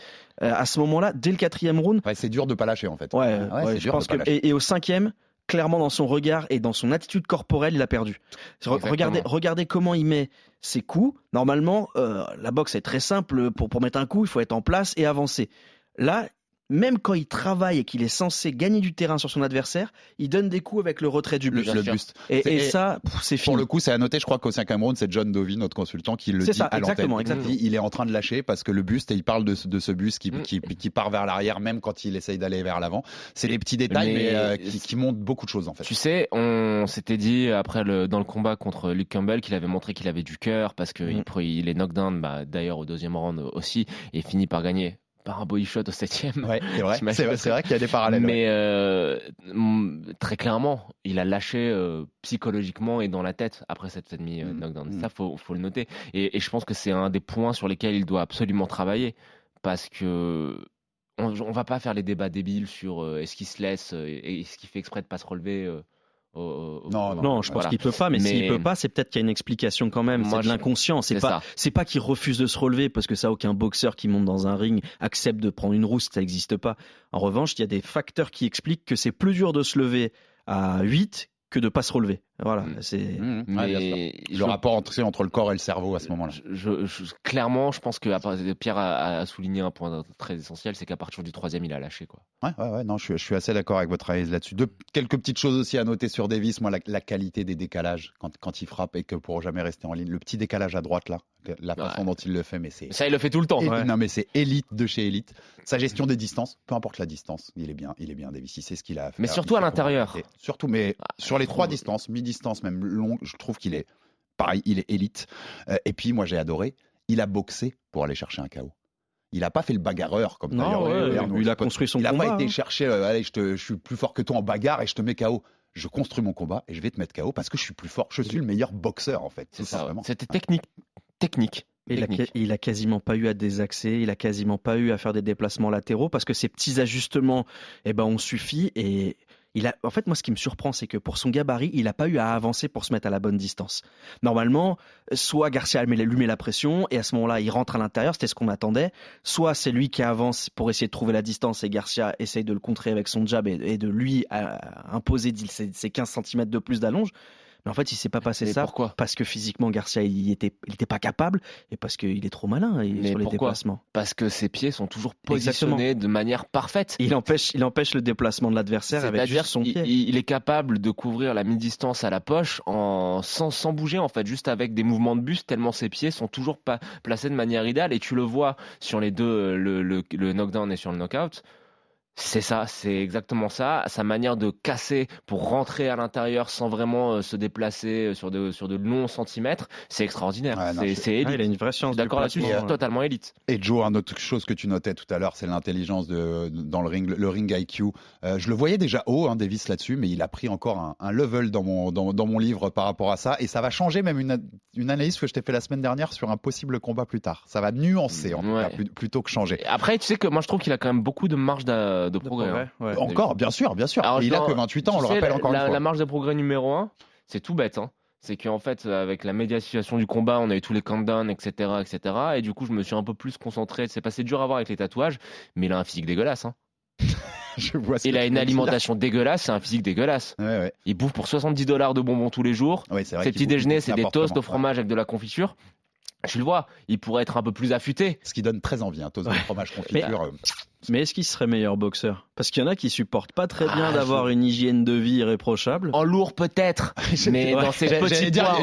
Euh, à ce moment-là, dès le quatrième round, Ouais, c'est dur de pas lâcher en fait. ouais, Ouais, ouais, c'est je dur pense que. Et, et au cinquième, clairement dans son regard et dans son attitude corporelle, il a perdu. Re-. Regardez, regardez comment il met ses coups. Normalement, euh, la boxe est très simple. Pour, pour mettre un coup, il faut être en place et avancer. Là, même quand il travaille et qu'il est censé gagner du terrain sur son adversaire, il donne des coups avec le retrait du buste. le buste. Et, ça, c'est Pour fini. le coup, c'est à noter, je crois qu'au 5 Cameroun, c'est John Dovey, notre consultant, qui le dit ça, à l'antenne. exactement, Il Il est en train de lâcher parce que le buste, et il parle de ce, de ce buste qui, Mm. qui, qui part vers l'arrière, même quand il essaye d'aller vers l'avant. C'est des petits détails, mais, Mais- euh, qui, qui montrent beaucoup de choses, en fait. Tu sais, on s'était dit après le, dans le combat contre Luke Campbell qu'il avait montré qu'il avait du cœur parce que Mm. il est knockdown, bah, d'ailleurs au deuxième round aussi, et finit par gagner par un body shot au septième. Ouais, c'est vrai. C'est qu'il y a des parallèles. ouais. Mais euh, mm, très clairement, il a lâché euh, psychologiquement et dans la tête après cette demi euh, Mm. knockdown. Mm. Ça, faut, faut le noter. Et, et je pense que c'est un des points sur lesquels il doit absolument travailler parce que on, on va pas faire les débats débiles sur euh, est-ce qu'il se laisse et est-ce qu'il fait exprès de pas se relever. Au- au- Non, je pense voilà. qu'il peut pas, mais, Mais- s'il peut pas, c'est peut-être qu'il y a une explication quand même. Moi, C'est de l'inconscient. C'est c'est pas, ça. c'est pas qu'il refuse de se relever parce que ça, aucun boxeur qui monte dans un ring accepte de prendre une rousse, ça n'existe pas. En revanche, il y a des facteurs qui expliquent que c'est plus dur de se lever à 8 que de pas se relever. Voilà, Mm. c'est. Mmh, sûr. Mais Le je- rapport entre, le corps et le cerveau à ce moment-là. je- je- je- clairement, je pense que Pierre a, a souligné un point très essentiel, c'est qu'à partir du troisième, il a lâché quoi. Ouais, ouais, ouais, non, je, suis- je suis assez d'accord avec votre analyse là-dessus. Quelques petites choses aussi à noter sur Davis, moi, la, la qualité des décalages quand, quand il frappe et que pour jamais rester en ligne. Le petit décalage à droite, là, la façon Ouais. dont il le fait, mais c'est. Ça, il le fait tout le temps. Non, mais c'est élite de chez élite. Sa gestion des distances, peu importe la distance, il est bien, il est bien, Davis. Il sait ce qu'il a à faire. Mais surtout à l'intérieur. Surtout, mais Ah, sur les trois trouve- distances, même longue, je trouve qu'il est pareil, il est élite. Euh, et puis, moi, j'ai adoré, il a boxé pour aller chercher un KO. Il n'a pas fait le bagarreur comme Non, d'ailleurs, ouais, il a construit son Il n'a combat. pas été hein. chercher, euh, allez, je, te- je suis plus fort que toi en bagarre et je te mets KO. Je construis mon combat et je vais te mettre KO parce que je suis plus fort. Je suis le meilleur boxeur en fait. C'est ça. simplement. C'était technique. Technique. Il a, Technique. il a quasiment pas eu à désaxer, il a quasiment pas eu à faire des déplacements latéraux parce que ces petits ajustements, eh ben, ont suffi. Et en fait, moi, ce qui me surprend, c'est que pour son gabarit, il a pas eu à avancer pour se mettre à la bonne distance. Normalement, soit Garcia lui met la pression et à ce moment-là, il rentre à l'intérieur, c'était ce qu'on attendait. Soit c'est lui qui avance pour essayer de trouver la distance et Garcia essaye de le contrer avec son jab et, et de lui euh, imposer ses, ses 15 cm de plus d'allonge. Mais en fait, il s'est pas passé Mais ça pourquoi? parce que physiquement Garcia il était il était pas capable et parce qu'il est trop malin et- Mais sur les déplacements. Parce que ses pieds sont toujours Exactement. positionnés de manière parfaite. Il empêche il empêche le déplacement de l'adversaire avec juste son qu'il- pied. il, il est capable de couvrir la mi-distance à la poche en, sans, sans bouger en fait, juste avec des mouvements de buste tellement ses pieds sont toujours pas placés de manière idéale et tu le vois sur les deux, le, le, le knockdown et sur le knockout. C'est ça, c'est exactement ça. Sa manière de casser pour rentrer à l'intérieur sans vraiment euh, se déplacer euh, sur de, sur de longs centimètres, c'est extraordinaire. Ouais, c'est c'est Ah, élite. il a une vraie Je chance suis du d'accord là-dessus, c'est hein. totalement élite. Et Joe, une autre chose que tu notais tout à l'heure, c'est l'intelligence de, dans le ring, le ring IQ. Euh, je le voyais déjà haut, hein, Davis là-dessus, mais il a pris encore un, un level dans mon, dans, dans mon livre par rapport à ça. Et ça va changer même une, une analyse que je t'ai fait la semaine dernière sur un possible combat plus tard. Ça va nuancer en tout Ouais. cas, plutôt que changer. Après, tu sais que moi je trouve qu'il a quand même beaucoup de marge de, de De progrès. hein. ouais. Encore, bien sûr, bien sûr. Alors, Et il a que 28 ans, on le sais, rappelle la, encore la, une fois. la marge de progrès numéro 1, c'est tout bête. Hein. C'est qu'en fait, avec la médiatisation du combat, on a eu tous les countdowns, etc., etc. Et du coup, je me suis un peu plus concentré. C'est passé dur à voir avec les tatouages, mais il a un physique dégueulasse. Hein. Je vois ce Il a une alimentation dégueulasse, c'est un physique dégueulasse. Ouais, ouais. Il bouffe pour 70 dollars de bonbons tous les jours. Ouais, c'est vrai Ses petits déjeuners, c'est des toasts au fromage avec de la confiture. Tu le vois, il pourrait être un peu plus affûté. Ce qui donne très envie, un toast de fromage confiture. euh, Mais est-ce qu'il serait meilleur boxeur? Parce qu'il y en a qui supportent pas très bien Ah, d'avoir une hygiène de vie irréprochable. En lourd peut-être, mais Ouais. dans ces poids,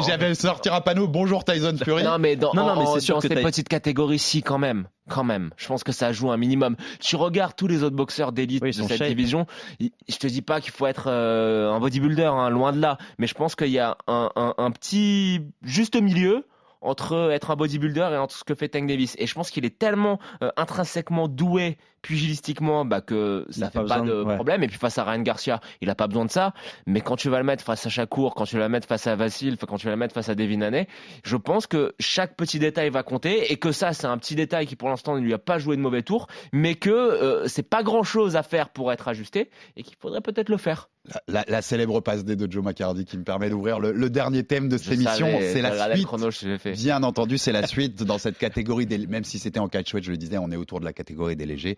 j'avais sortir un panneau Bonjour Tyson Fury. Non, mais dans, Non, non, mais en- c'est sûr dans que ces petites catégories-ci, quand même. Quand même. Je pense que ça joue un minimum. Tu regardes tous les autres boxeurs d'élite Oui, de cette shape. division. Je te dis pas qu'il faut être euh, un bodybuilder, hein, loin de là. Mais je pense qu'il y a un, un- un petit juste milieu entre être un bodybuilder et entre ce que fait Tank Davis. Et je pense qu'il est tellement euh, intrinsèquement doué pugilistiquement bah, que ça a fait pas de ouais. problème. Et puis face à Ryan Garcia, il a pas besoin de ça. Mais quand tu vas le mettre face à Shakur, quand tu vas le mettre face à Vassil, quand tu vas le mettre face à Devin Haney, je pense que chaque petit détail va compter et que ça, c'est un petit détail qui pour l'instant ne lui a pas joué de mauvais tour, mais que euh, c'est pas grand chose à faire pour être ajusté et qu'il faudrait peut-être le faire. La, la célèbre passe D de Joe McCarty qui me permet d'ouvrir le, le dernier thème de cette Je émission. savais, C'est la suite. chrono. Bien entendu, c'est la suite dans cette catégorie des, même si c'était en catchweight, je le disais, on est autour de la catégorie des légers.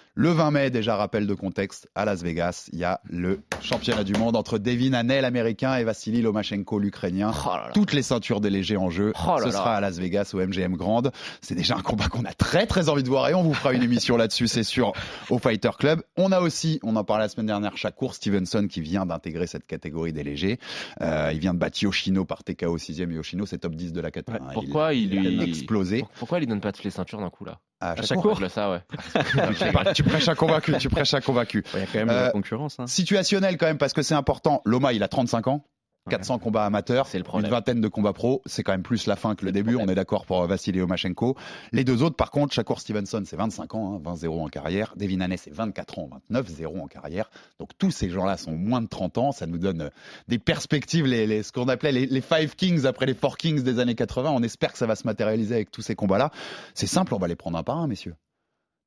Le 20 mai, déjà rappel de contexte, à Las Vegas, il y a le championnat du monde entre Devin Haney, l'américain, et Vassili Lomachenko, l'ukrainien. Oh. Toutes les ceintures des légers en jeu. Oh là Ce là. sera à Las Vegas au MGM Grande. C'est déjà un combat qu'on a très très envie de voir et on vous fera une émission là-dessus, c'est sûr, au Fighter Club. On a aussi, on en parlait la semaine dernière, Shakur Stevenson qui vient d'intégrer cette catégorie des légers. Euh, il vient de battre Yoshino par TKO 6ème. Yoshino, c'est top 10 de la catégorie. Ouais, Pourquoi il, il, explosé. Pourquoi il donne pas toutes les ceintures d'un coup là? À Shakur. ça ouais. tu prêches à convaincu, tu prêches à convaincu. Il y a quand même de Euh, la concurrence. hein. Situationnel quand même parce que c'est important. Loma, il a 35 ans. Ouais. 400 combats amateurs, C'est le une problème. vingtaine de combats pro, c'est quand même plus la fin que le début, on est d'accord pour Vassili Lomachenko. Les deux autres, par contre, Shakur Stevenson, c'est 25 ans, hein, 20-0 en carrière. Devin Haney, c'est 24 ans, 29-0 en carrière. Donc tous ces gens-là sont moins de 30 ans, ça nous donne euh, des perspectives, les, les- ce qu'on appelait les, les Five Kings après les Four Kings des années 80. On espère que ça va se matérialiser avec tous ces combats-là. C'est simple, on va les prendre un par un, messieurs.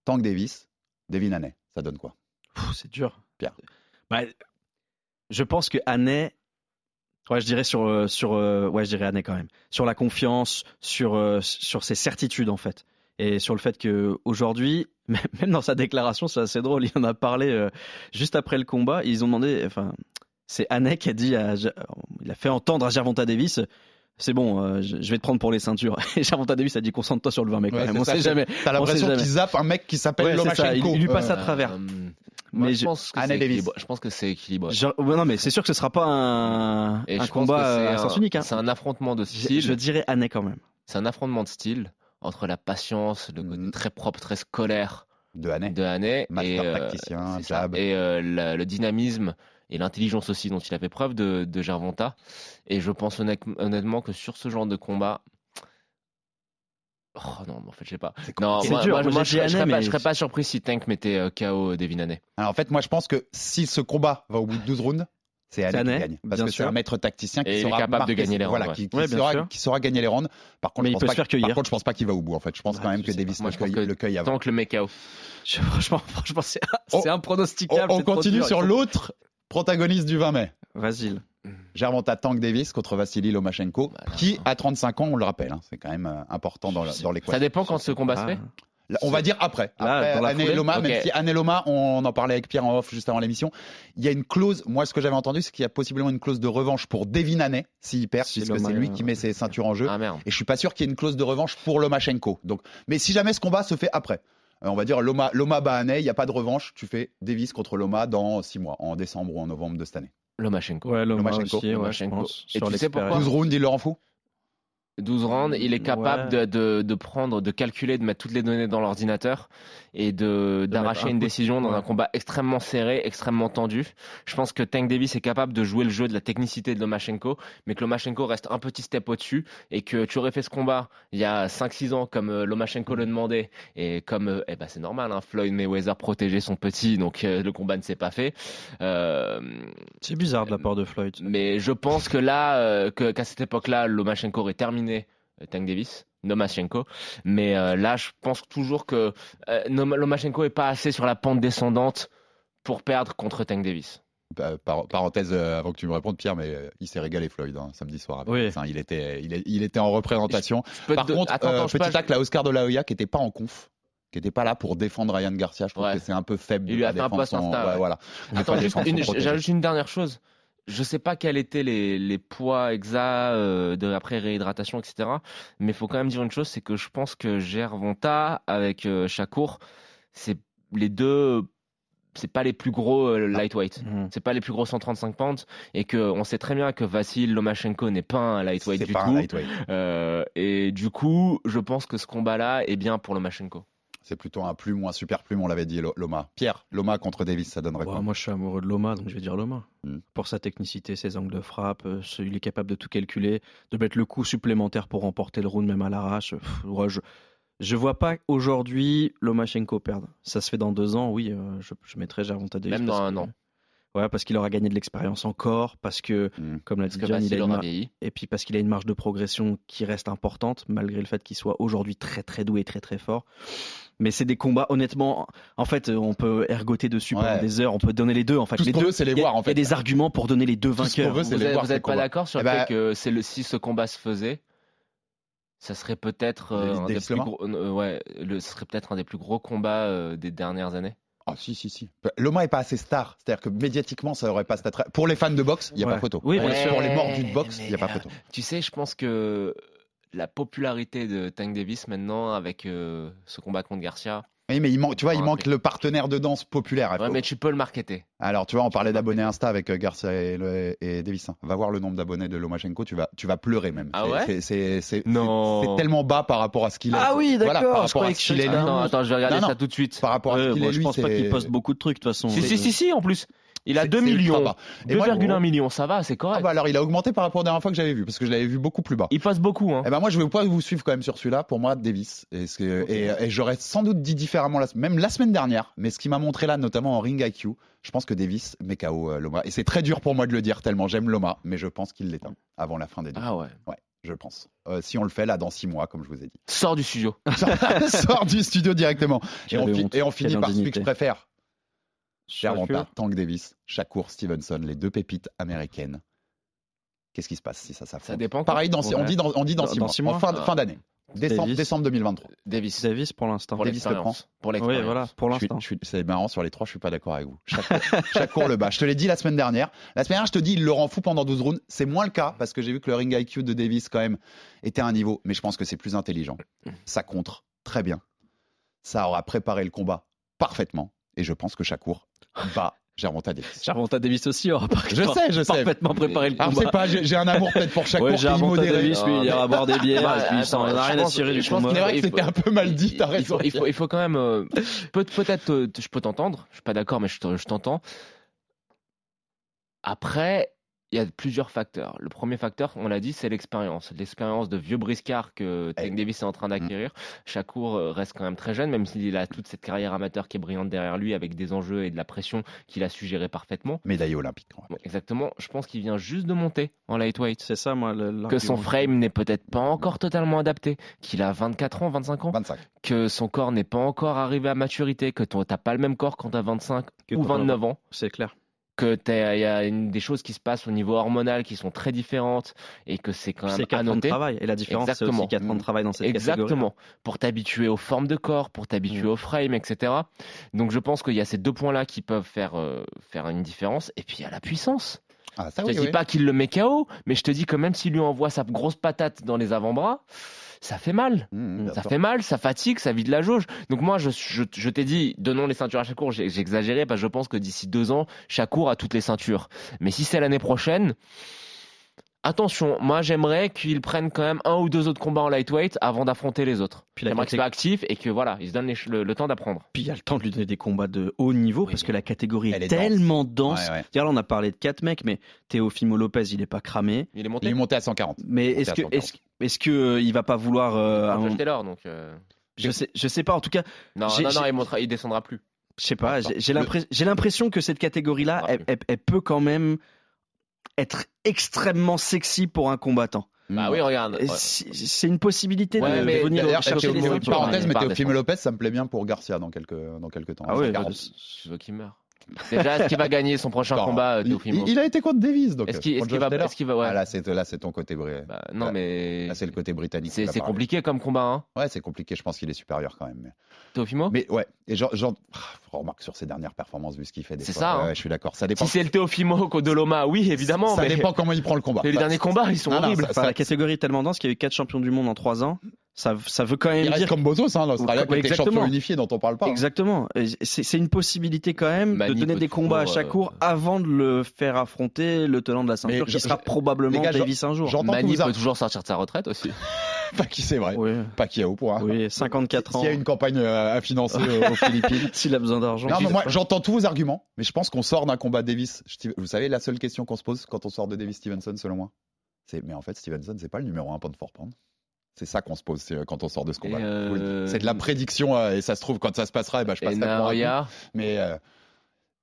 Tank Davis, Devin Haney, ça donne quoi? C'est dur. Pierre. Bah, je pense que Annay, ouais, je dirais sur, euh, sur, euh, ouais, je dirais Annay quand même, sur la confiance, sur, euh, sur ses certitudes en fait, et sur le fait que aujourd'hui, même dans sa déclaration, c'est assez drôle. Il en a parlé euh, juste après le combat. Ils ont demandé, enfin, c'est Annay qui a dit, à, il a fait entendre à Gervonta Davis. C'est bon, euh, je vais te prendre pour les ceintures. Et Gervonta Davis a dit concentre-toi sur le 20 mai quand Ouais, On ça, sait jamais. T'as l'impression jamais. qu'ils zappent un mec qui s'appelle Ouais, Lomachenko. il- il lui passe à Euh, travers. Euh, Mais moi, je- je pense que Anne c'est Davis. équilibré. Je pense que c'est équilibré. Non, mais c'est sûr que ce sera pas un, Et un combat à sens unique. Hein. C'est un affrontement de style. je dirais Annay quand même. C'est un affrontement de style entre la patience, le côté Mhm. très propre, très scolaire de Haney. de Haney Master et, euh, tacticien, ça. et euh, la- le dynamisme et l'intelligence aussi dont il a fait preuve de, de Gervonta. Et je pense honnête- honnêtement que sur ce genre de combat. Oh non, mais en fait, je sais pas. Non, C'est moi, dur, moi, moi, moi, j'ai je, je serais pas, je serais pas surpris si Tank mettait euh, KO Devin Haney. Alors, en fait, moi, je pense que si ce combat va au bout de 12 rounds, c'est Haney qui gagne. Parce bien que c'est sûr. un maître tacticien qui Et saura capable de gagner les rounds, Voilà, ouais. qui, qui Ouais, bien saura, sûr. qui saura gagner les rounds. Par contre, Mais je il pense peut pas se faire que- par contre, je pense pas qu'il va au bout. En fait, je pense Bah, quand même que Davis Moi, le cueille, que le cueille avant. Tank le met KO. Je- franchement, franchement, c'est Oh. impronosticable. on continue sur l'autre protagoniste du 20 mai. Vas-y. Gervonta Tank Davis contre Vassili Lomachenko, Bah, qui à 35 ans, on le rappelle, hein, c'est quand même euh, important dans, dans l'équation. Ça dépend quand ce combat se Ah. fait. Là, On va dire après. Là, Après dans la Anne et foulée Loma, Ok. même si Anne et Loma, on en parlait avec Pierre en off juste avant l'émission. Il y a une clause, moi ce que j'avais entendu, c'est qu'il y a possiblement une clause de revanche pour Devin Haney s'il perd, puisque c'est lui qui met ses ceintures en jeu. Ah merde. Et je suis pas sûr qu'il y ait une clause de revanche pour Lomachenko. Donc, mais si jamais ce combat se fait après, on va dire Loma, Loma bat Haney, il n'y a pas de revanche, tu fais Davis contre Loma dans 6 mois, en décembre ou en novembre de cette année. Lomachenko. Ouais, Loma Lomachenko. aussi, ouais, je Lomachenko. pense. Et sur tu sais pourquoi l'expérience. 12 rounds, il leur en fout 12 rounds, il est capable Ouais. de, de, de prendre, de calculer, de mettre toutes les données dans l'ordinateur et de d'arracher une décision dans un combat extrêmement serré, extrêmement tendu. Je pense que Tank Davis est capable de jouer le jeu de la technicité de Lomachenko, mais que Lomachenko reste un petit step au-dessus et que tu aurais fait ce combat il y a 5-6 ans comme euh, Lomachenko le demandait et comme euh, eh ben c'est normal, hein, Floyd Mayweather protégeait son petit, donc euh, le combat ne s'est pas fait. Euh, C'est bizarre de la part de Floyd. mais je pense que là, euh, qu'à cette époque-là, Lomachenko aurait terminé Tank Davis, Lomachenko. Mais euh, là, je pense toujours que euh, Nom- Lomachenko est pas assez sur la pente descendante pour perdre contre Tank Davis. Bah, par- parenthèse euh, avant que tu me répondes Pierre, mais euh, il s'est régalé Floyd hein, samedi soir. avec Oui. il était, il, est- il était en représentation. Je Par te- contre, attends, euh, petit à Oscar de la Hoya qui était pas en conf, qui était pas là pour défendre Ryan Garcia. Je trouve Ouais. que c'est un peu faible. Il de lui a fait un Insta, ouais, ouais. voilà. Attends, juste une- j'ajoute une dernière chose. Je sais pas quels étaient les, les poids exacts euh, de après réhydratation, etc. Mais il faut quand même dire une chose, c'est que je pense que Gervonta avec euh, Shakur, c'est les deux, c'est pas les plus gros euh, lightweight. Mhm. c'est pas les plus gros 135 pounds et que on sait très bien que Vassil Lomachenko n'est pas un lightweight du pas un lightweight. Euh, et du coup je pense que ce combat là est bien pour Lomachenko C'est plutôt un plume ou un super plume, on l'avait dit, Lo- Loma. Pierre, Loma contre Davis, ça donnerait Ouais, quoi moi, je suis amoureux de Loma, donc je vais dire Loma. Mm. Pour sa technicité, ses angles de frappe, euh, ce- il est capable de tout calculer, de mettre le coup supplémentaire pour remporter le round même à l'arrache. Ouais, je je vois pas aujourd'hui Lomachenko perdre. Ça se fait dans deux ans, oui, euh, je, je mettrais Gervonta Davis. Même dans un que- an. Ouais, parce qu'il aura gagné de l'expérience encore, parce que, Mm. comme l'a parce dit que John, il aura vieilli et puis parce qu'il a une marge de progression qui reste importante, malgré le fait qu'il soit aujourd'hui très très doué et très très fort. Mais c'est des combats, honnêtement, en fait, on peut ergoter dessus pendant des heures, on peut donner les deux, en fait. Tout ce les deux, c'est les voir, en Il y a fait. des arguments pour donner les deux vainqueurs. veut, vous les êtes, voir, vous ces êtes pas combats. d'accord sur Eh le ben- fait que c'est le si ce combat se faisait ça serait peut-être euh, un des plus gros euh, ouais le, ce serait peut-être un des plus gros combats euh, des dernières années Ah si si si. Loma est pas assez star, c'est-à-dire que médiatiquement ça aurait pas cet attrait. Pour les fans de boxe, il y a Ouais. pas photo. Oui, pour, sûr. pour les mordus de boxe, il y a pas euh, photo. Tu sais, je pense que la popularité de Tank Davis maintenant, avec euh, ce combat contre Garcia, Oui, mais il manque, tu vois, il manque le partenaire de danse populaire. ouais, mais tu peux le marketer. Alors, tu vois, on parlait d'abonnés Insta avec euh, Garcia et, le- et Davis. hein. Va voir le nombre d'abonnés de Lomachenko, tu vas, tu vas pleurer même. Ah C'est- ouais c'est- tellement bas par rapport à ce qu'il est. Ah oui, Voilà, d'accord, par je rapport à ce qu'il est lui. un- Attends, attends, je vais regarder Non, non. ça tout de suite. Par rapport à ce qu'il est je pense pas qu'il poste beaucoup de trucs de toute façon. Si, si, si, si, en plus. Il a c'est- 2 c'est ultra millions. bas. Et moi- 2,1 millions, ça va, c'est correct. Ah bah alors, il a augmenté par rapport à la dernière fois que j'avais vu, parce que je l'avais vu beaucoup plus bas. Il passe beaucoup. Hein. Eh ben moi, je vais pas vous suivre quand même sur celui-là. Pour moi, Davis. Et, ce et, et j'aurais sans doute dit différemment, la- même la semaine dernière. Mais ce qui m'a montré là, notamment en ring IQ, je pense que Davis met KO euh, Loma. Et c'est très dur pour moi de le dire, tellement j'aime Loma. Mais je pense qu'il l'éteint avant la fin des deux. Ah ouais. Ouais, je pense. Euh, si on le fait là dans six mois, comme je vous ai dit. Sors du studio. Sort du studio directement. Et on, et on finit par celui que je préfère. Shakur. Tank Davis, Shakur Stevenson, les deux pépites américaines. Qu'est-ce qui se passe si ça s'affronte? Ça dépend. Pareil, dans, on dit dans, on dit dans, Dans- six dans mois, six en mois. fin, fin d'année. Décembre, Davis. décembre 2023. Davis. Davis pour l'instant. Pour Davis le l'expérience. Pour Oui, l'expérience. voilà, pour l'instant. C'est marrant, sur les trois, je suis pas d'accord avec vous. Chaque, chaque cours le bat. Je te l'ai dit la semaine dernière. La semaine dernière, je te dis, il le rend fou pendant 12 rounds. C'est moins le cas parce que j'ai vu que le ring IQ de Davis, quand même, était à un niveau. Mais je pense que c'est plus intelligent. Ça contre très bien. Ça aura préparé le combat parfaitement. Et je pense que Shakur bat Gervonta Davis. Gervonta Davis aussi aura par- Je sais, je sais. parfaitement préparé le Alors, je combat. sais pas, j'ai j'ai un amour peut-être pour Shakur Ouais. Davis, lui, il ira boire des bières, Bah, puis il a rien à cirer du je pense combat. C'est vrai que c'était un peu mal dit, t'as il raison. faut, il faut, il faut quand même. euh, peut- Peut-être, euh, je peux t'entendre. Je suis pas d'accord, mais je t'entends. Après, il y a plusieurs facteurs. Le premier facteur, on l'a dit, c'est l'expérience. L'expérience de vieux briscard que Tank Eh. Davis est en train d'acquérir. Shakur euh, reste quand même très jeune, même s'il a toute cette carrière amateur qui est brillante derrière lui, avec des enjeux et de la pression qu'il a su gérer parfaitement. Médaillé olympique. Bon, exactement. Je pense qu'il vient juste de monter en lightweight. C'est ça, moi. le- Que son frame n'est peut-être pas encore totalement adapté, qu'il a 24 ans, 25 ans, 25. que son corps n'est pas encore arrivé à maturité, que t'as pas le même corps quand t'as 25 Que ou quand t'as 29 ans, C'est clair. Que t'as- il y a une- des choses qui se passent au niveau hormonal qui sont très différentes et que c'est quand même C'est à 4 ans de travail. Et la différence, c'est aussi 4 ans de travail dans cette catégorie. Exactement. Pour t'habituer aux formes de corps, pour t'habituer Mm. au frame, etc. Donc je pense qu'il y a ces deux points-là qui peuvent faire, euh, faire une différence. Et puis il y a la puissance. Ah, ça, je oui, te dis oui. pas qu'il le met KO, mais je te dis que même s'il lui envoie sa grosse patate dans les avant-bras, ça fait mal. Mmh, bien Ça fait mal, ça fatigue, ça vide la jauge. Donc moi, je, je, je t'ai dit, donnons les ceintures à Chakour. J'ai exagéré parce que je pense que d'ici deux ans, Chakour a toutes les ceintures. Mais si c'est l'année prochaine, attention, moi j'aimerais qu'il prenne quand même un ou deux autres combats en lightweight avant d'affronter les autres. Puis J'aimerais qu'il soit actif et que voilà, il se donne les le, le temps d'apprendre. Puis il y a le temps de lui donner des combats de haut niveau Oui, parce que la catégorie elle est, tellement dense. Ouais, ouais. Là, on a parlé de quatre mecs, mais Teofimo Lopez, il est pas cramé. Il est monté. Il est monté à 140. Mais est-ce que 140. Est-ce est-ce que euh, il va pas vouloir euh, un Taylor, donc. euh, Je sais je sais pas. En tout cas, Non, non, il, montera- il descendra plus. je sais pas. J'ai l'impression que cette catégorie-là, elle, plus. elle- elle peut quand même être extrêmement sexy pour un combattant. Bah oui, regarde. C'est une possibilité Ouais, de mais venir chercher les parenthèse, mais descendre. Lopez, ça me plaît bien pour Garcia dans quelques, dans quelques temps. Ah ouais, 140. bah, Je veux qu'il meure. Déjà, est-ce qu'il va gagner son prochain combat, il, Teofimo il- il a été contre Davis, donc. Est-ce qu'il va, qu'il va, ouais. Ah, là, c'est là, c'est ton côté bri- Bah, non, là- mais Là, c'est le côté britannique. c'est compliqué comme combat, hein, Ouais, c'est compliqué. Je pense qu'il est supérieur quand même. Mais, Teofimo. mais ouais. Et genre, genre remarque sur ses dernières performances, vu ce qu'il fait. des C'est fois. ça, Ouais, hein. ouais, je suis d'accord. Ça dépend. Si c'est le Teofimo de Loma, oui, évidemment. ça mais dépend comment il prend le combat. mais les derniers combats, ils sont Non, non, horribles. ça- Enfin, la catégorie est tellement dense qu'il y a eu quatre champions du monde en trois ans. Ça, ça veut quand même Il reste dire comme Bozos, hein, l'Australien, Ouais, qui était champion unifié dont on parle pas. hein. Exactement. C'est une possibilité quand même Mani de donner des combats à chaque cours euh, avant de le faire affronter le tenant de la ceinture Mais qui je- sera je- probablement gars, Davis un jour. Mani peut toujours sortir de sa retraite aussi. Pas qui c'est vrai. Oui, Pas qui a au point. oui, 54 ans. S'il y a une campagne euh, à financer aux Philippines. S'il a besoin d'argent. Non, mais moi, j'entends tous vos arguments, mais je pense qu'on sort d'un combat Davis. Vous savez, la seule question qu'on se pose quand on sort de Davis Stevenson, selon moi, c'est mais en fait, Stevenson, c'est pas le numéro un pound for pound. C'est ça qu'on se pose euh, quand on sort de ce combat. Et, euh, C'est de la prédiction, euh, et ça se trouve, quand ça se passera, eh ben, je Et con. Naoya, Mais euh,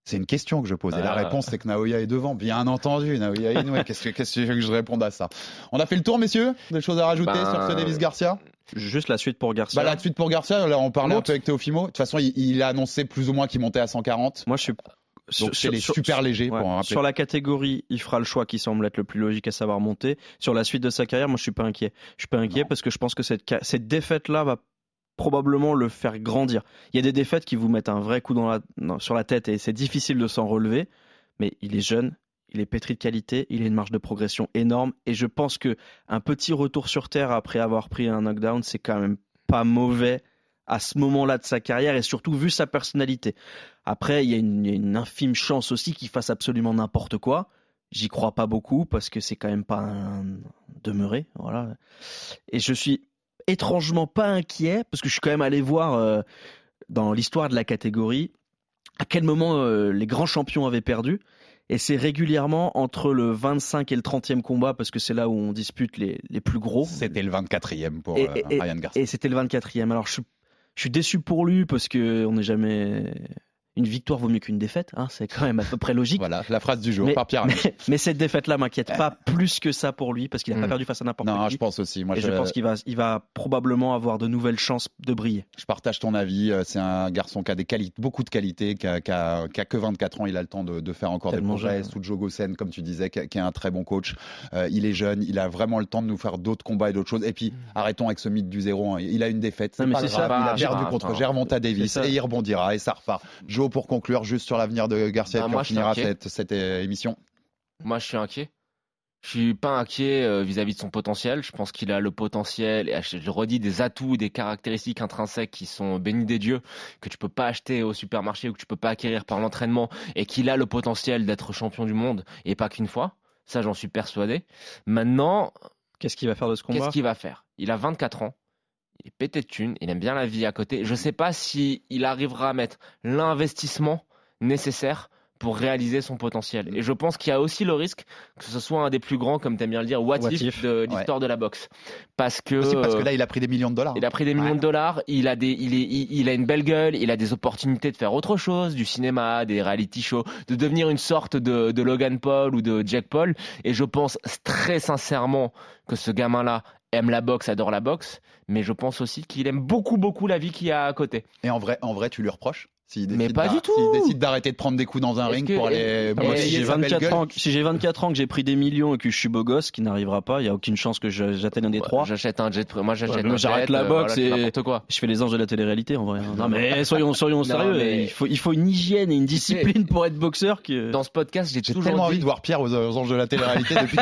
c'est une question que je pose. Et la Ah. réponse, c'est que Naoya est devant. Bien entendu, Naoya Inoue. Qu'est-ce que, qu'est-ce que tu veux que je réponde à ça? On a fait le tour, messieurs? Des choses à rajouter Ben, sur ce Davis Garcia? Juste la suite pour Garcia. Bah, la suite pour Garcia, là, on parlait un peu avec Teofimo. De toute façon, il, il a annoncé plus ou moins qu'il montait à 140. Moi, je suis. Donc, c'est les super légers, pour en sur la catégorie, il fera le choix qui semble être le plus logique, à savoir monter. Sur la suite de sa carrière, moi, je suis pas inquiet. Je suis pas inquiet Non. parce que je pense que cette, cette défaite-là va probablement le faire grandir. Il y a des défaites qui vous mettent un vrai coup dans la, dans- sur la tête et c'est difficile de s'en relever, mais il est jeune, il est pétri de qualité, il a une marge de progression énorme et je pense que un petit retour sur terre après avoir pris un knockdown, c'est quand même pas mauvais à ce moment-là de sa carrière et surtout vu sa personnalité. Après, il y a une, infime chance aussi qu'il fasse absolument n'importe quoi. J'y crois pas beaucoup parce que c'est quand même pas un demeuré, voilà. Et je suis étrangement pas inquiet parce que je suis quand même allé voir euh, dans l'histoire de la catégorie à quel moment euh, les grands champions avaient perdu. Et c'est régulièrement entre le 25 et le 30e combat parce que c'est là où on dispute les, les plus gros. C'était le 24e pour Et- euh, et- Ryan Garcia. Et c'était le 24e. Alors je, suis- je suis déçu pour lui parce que on n'est jamais. Une victoire vaut mieux qu'une défaite, hein, c'est quand même à peu près logique. Voilà, la phrase du jour Mais- par Pierre. Mais, mais cette défaite-là m'inquiète pas plus que ça pour lui parce qu'il n'a pas Mm. perdu face à n'importe Non, qui. je pense aussi. Moi, et je, pense qu'il va, il va probablement avoir de nouvelles chances de briller. Je partage ton avis. Euh, C'est un garçon qui a des qualités, beaucoup de qualités, qui a, qui a- qui a que 24 ans. Il a le temps de, de faire encore Tellement des. Sous Joe Gossen, comme tu disais, qui, est un très bon coach. Euh, il est jeune. Il a vraiment le temps de nous faire d'autres combats et d'autres choses. Et puis, arrêtons avec ce mythe du zéro. hein. Il a une défaite. C'est Non, mais pas c'est grave. ça. Il a C'est perdu contre. Gervonta Davis et il rebondira et ça repart. Joe, pour conclure, juste sur l'avenir de Garcia, Bah, et puis moi, on je finira cette, cette euh, émission. Moi, je suis inquiet. Je suis pas inquiet euh, vis-à-vis de son potentiel. Je pense qu'il a le potentiel, et je le redis, des atouts, des caractéristiques intrinsèques qui sont bénis des dieux, que tu peux pas acheter au supermarché ou que tu peux pas acquérir par l'entraînement, et qu'il a le potentiel d'être champion du monde, et pas qu'une fois. Ça, j'en suis persuadé. Maintenant, Qu'est-ce qu'il va faire de ce combat? Qu'est-ce qu'il va faire? Il a 24 ans. Il est pété de thunes. Il aime bien la vie à côté. Je ne sais pas si il arrivera à mettre l'investissement nécessaire pour réaliser son potentiel. Et je pense qu'il y a aussi le risque que ce soit un des plus grands, comme tu aimes bien le dire, what, What if if, de l'histoire de la boxe. Parce que, Aussi parce que là, il a pris des millions de dollars. il a pris des millions Ouais. de dollars, il a des, il est, il, il a une belle gueule, il a des opportunités de faire autre chose, du cinéma, des reality shows, de devenir une sorte de, de Logan Paul ou de Jack Paul. Et je pense très sincèrement que ce gamin-là aime la boxe, adore la boxe, mais je pense aussi qu'il aime beaucoup, beaucoup la vie qu'il y a à côté. Et en vrai, en vrai, tu lui reproches? Mais pas du tout. S'il décide d'arrêter de prendre des coups dans un ring que- pour aller Moi, si j'ai sa belle 24 gueule. ans, si j'ai 24 ans, que j'ai pris des millions et que je suis beau gosse, qui n'arrivera pas, il y a aucune chance que j'atteigne un des trois. J'achète un jet, moi j'achète Ouais, j'arrête la euh, boxe voilà, et- quoi. Je fais les anges de la télé-réalité en vrai. Non mais soyons, soyons sérieux. mais- Il, faut, il faut une hygiène et une discipline pour être boxeur que. Dans ce podcast, j'ai toujours tellement dit... envie de voir Pierre aux, aux anges de la télé-réalité depuis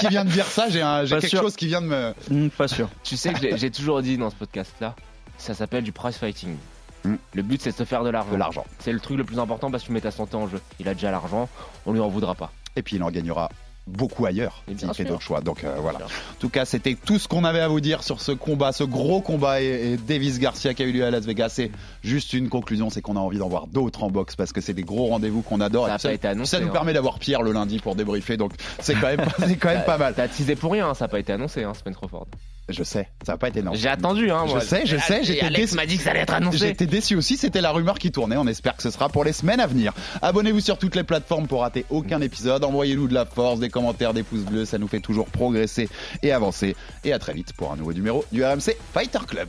qu'il vient de dire ça. J'ai quelque chose qui vient de me. Hmm, pas sûr. Tu sais que j'ai- j'ai toujours dit dans ce podcast-là, ça s'appelle du price fighting. Mm. Le but, c'est de se faire de l'argent. C'est le truc le plus important parce que tu mets ta santé en jeu. Il a déjà l'argent, on lui en voudra pas. Et puis il en gagnera beaucoup ailleurs Et s'il fait d'autres choix. Donc euh, voilà. En tout cas, c'était tout ce qu'on avait à vous dire sur ce combat, ce gros combat et, et Davis Garcia qui a eu lieu à Las Vegas. C'est juste une conclusion, c'est qu'on a envie d'en voir d'autres en boxe parce que c'est des gros rendez-vous qu'on adore. Ça Et été annoncé, Ça nous hein. permet d'avoir Pierre le lundi pour débriefer, donc c'est quand même, c'est quand même pas mal. T'as teasé pour rien, hein, ça n'a pas été annoncé, hein, Spen Crawford. Je sais, ça va pas être énorme. J'ai attendu, hein, Je moi. sais, je sais, j'étais Alex m'a dit que ça allait être annoncé. J'étais déçu aussi, c'était la rumeur qui tournait. On espère que ce sera pour les semaines à venir. Abonnez-vous sur toutes les plateformes pour rater aucun épisode. Envoyez-nous de la force, des commentaires, des pouces bleus, ça nous fait toujours progresser et avancer. Et à très vite pour un nouveau numéro du RMC Fighter Club.